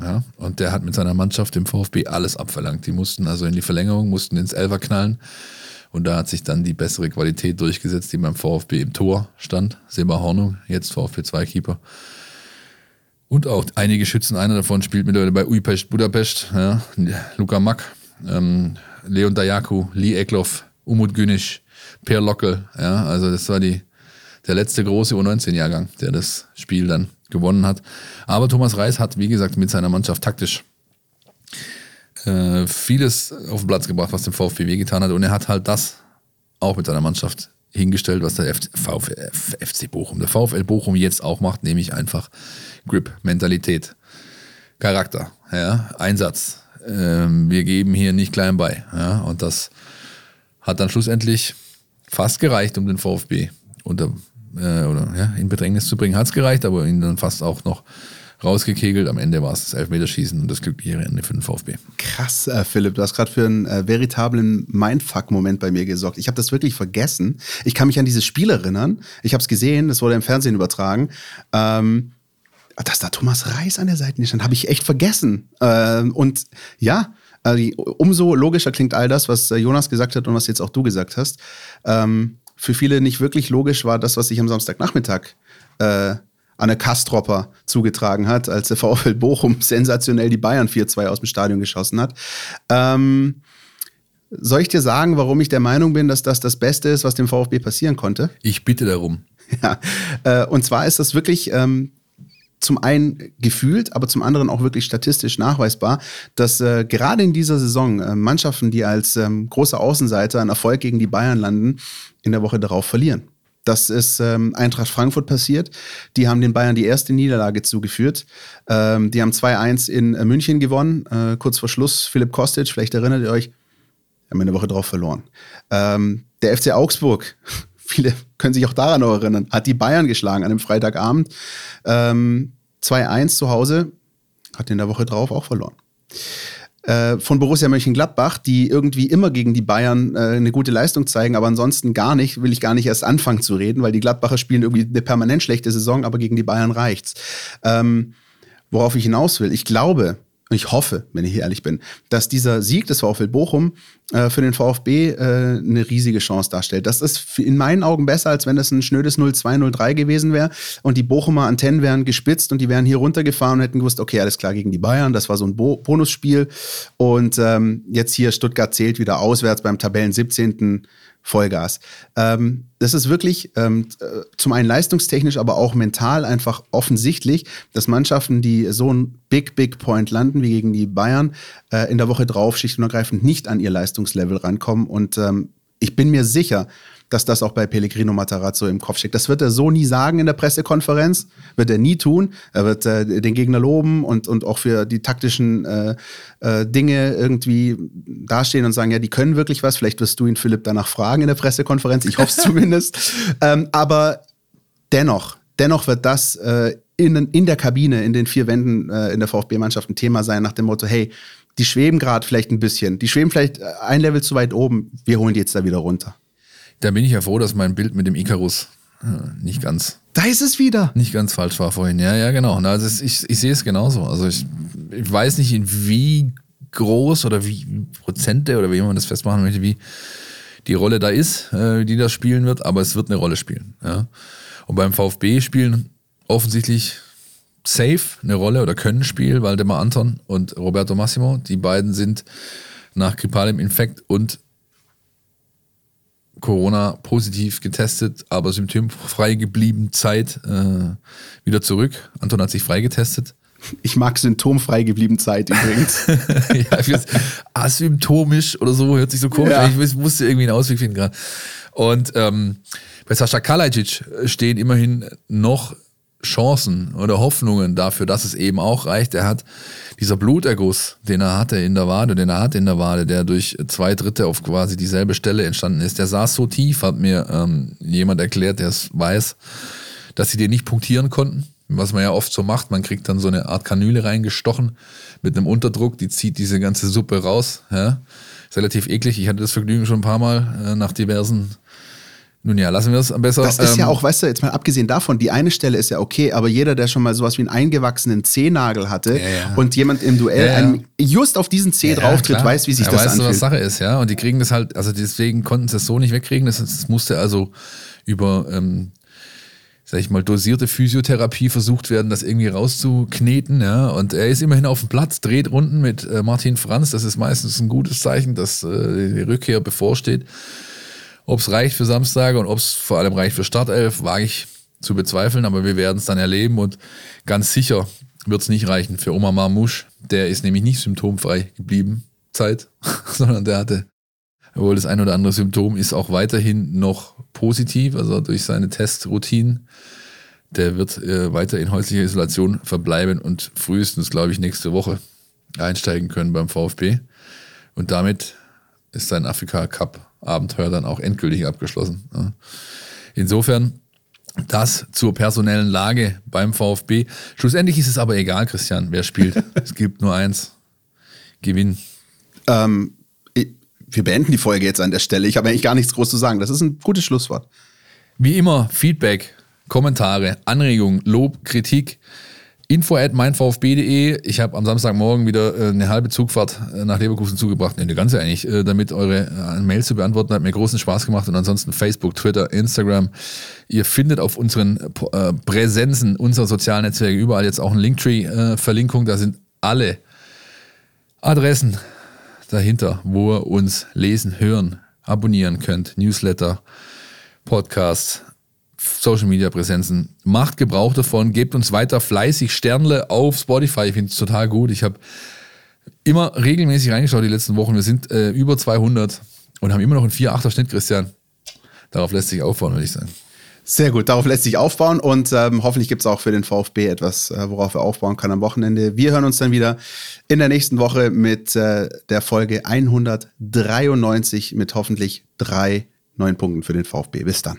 Ja, und der hat mit seiner Mannschaft im VfB alles abverlangt. Die mussten also in die Verlängerung, mussten ins Elfer knallen. Und da hat sich dann die bessere Qualität durchgesetzt, die beim VfB im Tor stand. Seba Hornung, jetzt VfB 2-Keeper. Und auch einige Schützen, einer davon spielt mittlerweile bei Uipest Budapest, ja, Luca Mack, ähm, Leon Dayaku, Lee Ekloff, Umut Günisch, Per Lockel, ja, also das war die, der letzte große U19-Jahrgang, der das Spiel dann gewonnen hat. Aber Thomas Reis hat, wie gesagt, mit seiner Mannschaft taktisch äh, vieles auf den Platz gebracht, was dem VfB wehgetan hat. Und er hat halt das auch mit seiner Mannschaft hingestellt, was der VfL, FC Bochum, der VfL Bochum jetzt auch macht, nämlich einfach Grip, Mentalität, Charakter, ja, Einsatz. Ähm, wir geben hier nicht klein bei. Ja, und das hat dann schlussendlich fast gereicht, um den VfB unter, äh, oder, ja, in Bedrängnis zu bringen. Hat es gereicht, aber ihn dann fast auch noch rausgekegelt. Am Ende war es das Elfmeterschießen und das glückliche Ende für den VfB. Krass, äh, Philipp, du hast gerade für einen äh, veritablen Mindfuck-Moment bei mir gesorgt. Ich habe das wirklich vergessen. Ich kann mich an dieses Spiel erinnern. Ich habe es gesehen, das wurde im Fernsehen übertragen. Ähm, dass da Thomas Reis an der Seite stand, habe ich echt vergessen. Ähm, und ja, also umso logischer klingt all das, was äh, Jonas gesagt hat und was jetzt auch du gesagt hast. Ähm, für viele nicht wirklich logisch war das, was sich am Samstagnachmittag äh, Anne Kastropper zugetragen hat, als der VfL Bochum sensationell die Bayern 4-2 aus dem Stadion geschossen hat. Ähm, soll ich dir sagen, warum ich der Meinung bin, dass das das Beste ist, was dem VfB passieren konnte? Ich bitte darum. Ja, äh, und zwar ist das wirklich ähm, zum einen gefühlt, aber zum anderen auch wirklich statistisch nachweisbar, dass äh, gerade in dieser Saison äh, Mannschaften, die als ähm, große Außenseiter einen Erfolg gegen die Bayern landen, in der Woche darauf verlieren. Das ist ähm, Eintracht Frankfurt passiert. Die haben den Bayern die erste Niederlage zugeführt. Ähm, die haben 2-1 in äh, München gewonnen, äh, kurz vor Schluss. Philipp Kostic, vielleicht erinnert ihr euch, haben eine Woche drauf verloren. Ähm, der FC Augsburg, viele können sich auch daran noch erinnern, hat die Bayern geschlagen an einem Freitagabend. Ähm, 2-1 zu Hause, hat in der Woche drauf auch verloren. Äh, von Borussia Mönchengladbach, die irgendwie immer gegen die Bayern äh, eine gute Leistung zeigen, aber ansonsten gar nicht, will ich gar nicht erst anfangen zu reden, weil die Gladbacher spielen irgendwie eine permanent schlechte Saison, aber gegen die Bayern reicht's. Ähm, worauf ich hinaus will, ich glaube, ich hoffe, wenn ich ehrlich bin, dass dieser Sieg des VfL Bochum äh, für den VfB äh, eine riesige Chance darstellt. Das ist in meinen Augen besser, als wenn das ein schnödes 0-2, 0-3 gewesen wäre und die Bochumer Antennen wären gespitzt und die wären hier runtergefahren und hätten gewusst, okay, alles klar gegen die Bayern, das war so ein Bo Bonusspiel und ähm, jetzt hier Stuttgart zählt wieder auswärts beim Tabellen 17. Vollgas. Ähm, das ist wirklich ähm, äh, zum einen leistungstechnisch, aber auch mental einfach offensichtlich, dass Mannschaften, die so ein Big, Big Point landen wie gegen die Bayern, äh, in der Woche drauf schlicht und ergreifend nicht an ihr Leistungslevel rankommen. Und ähm, ich bin mir sicher, dass das auch bei Pellegrino Matarazzo im Kopf steckt. Das wird er so nie sagen in der Pressekonferenz, wird er nie tun. Er wird äh, den Gegner loben und, und auch für die taktischen äh, äh, Dinge irgendwie dastehen und sagen, ja, die können wirklich was. Vielleicht wirst du ihn, Philipp, danach fragen in der Pressekonferenz. Ich hoffe es zumindest. Ähm, aber dennoch, dennoch wird das äh, in, in der Kabine, in den vier Wänden äh, in der VfB-Mannschaft ein Thema sein, nach dem Motto, hey, die schweben gerade vielleicht ein bisschen. Die schweben vielleicht ein Level zu weit oben. Wir holen die jetzt da wieder runter. Da bin ich ja froh, dass mein Bild mit dem Icarus äh, nicht ganz. Da ist es wieder. Nicht ganz falsch war vorhin. Ja, ja, genau. Also ich, ich sehe es genauso. Also ich, ich weiß nicht, in wie groß oder wie Prozente oder wie man das festmachen möchte, wie die Rolle da ist, äh, die das spielen wird, aber es wird eine Rolle spielen. Ja. Und beim VfB spielen offensichtlich safe eine Rolle oder können spielen Waldemar Anton und Roberto Massimo. Die beiden sind nach grippalem Infekt und Corona positiv getestet, aber symptomfrei geblieben Zeit äh, wieder zurück. Anton hat sich freigetestet. Ich mag symptomfrei geblieben Zeit übrigens. ja, asymptomisch oder so, hört sich so komisch an. Ich musste irgendwie einen Ausweg finden gerade. Und ähm, bei Sascha Kalajic stehen immerhin noch Chancen oder Hoffnungen dafür, dass es eben auch reicht. Er hat dieser Bluterguss, den er hatte in der Wade, den er hatte in der Wade, der durch zwei Drittel auf quasi dieselbe Stelle entstanden ist, der saß so tief, hat mir ähm, jemand erklärt, der es weiß, dass sie den nicht punktieren konnten. Was man ja oft so macht, man kriegt dann so eine Art Kanüle reingestochen mit einem Unterdruck, die zieht diese ganze Suppe raus. Ja. Ist relativ eklig. Ich hatte das Vergnügen schon ein paar Mal äh, nach diversen nun ja, lassen wir es besser. Das ist ähm, ja auch, weißt du, jetzt mal abgesehen davon, die eine Stelle ist ja okay, aber jeder, der schon mal sowas wie einen eingewachsenen Zehnagel hatte ja, ja. und jemand im Duell ja, einen, just auf diesen Zeh drauftritt, weiß, wie sich das weißt anfühlt. Du, was Sache ist, ja. Und die kriegen das halt, also deswegen konnten sie es so nicht wegkriegen. Das, das musste also über, ähm, sag ich mal, dosierte Physiotherapie versucht werden, das irgendwie rauszukneten, ja. Und er ist immerhin auf dem Platz, dreht Runden mit äh, Martin Franz. Das ist meistens ein gutes Zeichen, dass äh, die Rückkehr bevorsteht. Ob es reicht für Samstag und ob es vor allem reicht für Startelf, wage ich zu bezweifeln, aber wir werden es dann erleben und ganz sicher wird es nicht reichen für Omar Marmouche. Der ist nämlich nicht symptomfrei geblieben, Zeit, sondern der hatte wohl das ein oder andere Symptom, ist auch weiterhin noch positiv, also durch seine Testroutinen. Der wird äh, weiter in häuslicher Isolation verbleiben und frühestens, glaube ich, nächste Woche einsteigen können beim VfB. Und damit ist sein Afrika Cup Abenteuer dann auch endgültig abgeschlossen. Insofern das zur personellen Lage beim VfB. Schlussendlich ist es aber egal, Christian, wer spielt. es gibt nur eins. Gewinn. Ähm, wir beenden die Folge jetzt an der Stelle. Ich habe eigentlich gar nichts groß zu sagen. Das ist ein gutes Schlusswort. Wie immer, Feedback, Kommentare, Anregungen, Lob, Kritik info at meinvfb.de. Ich habe am Samstagmorgen wieder äh, eine halbe Zugfahrt äh, nach Leverkusen zugebracht, nee, eine ganze eigentlich, äh, damit eure Mails zu beantworten. Hat mir großen Spaß gemacht. Und ansonsten Facebook, Twitter, Instagram. Ihr findet auf unseren Präsenzen unserer sozialen Netzwerke überall jetzt auch ein Linktree-Verlinkung. Da sind alle Adressen dahinter, wo ihr uns lesen, hören, abonnieren könnt. Newsletter, Podcast, Social Media Präsenzen. Macht Gebrauch davon, gebt uns weiter fleißig Sternle auf Spotify. Ich finde es total gut. Ich habe immer regelmäßig reingeschaut die letzten Wochen. Wir sind äh, über 200 und haben immer noch einen 4-8er Schnitt, Christian. Darauf lässt sich aufbauen, würde ich sagen. Sehr gut, darauf lässt sich aufbauen und ähm, hoffentlich gibt es auch für den VfB etwas, äh, worauf er aufbauen kann am Wochenende. Wir hören uns dann wieder in der nächsten Woche mit äh, der Folge 193 mit hoffentlich drei neuen Punkten für den VfB. Bis dann.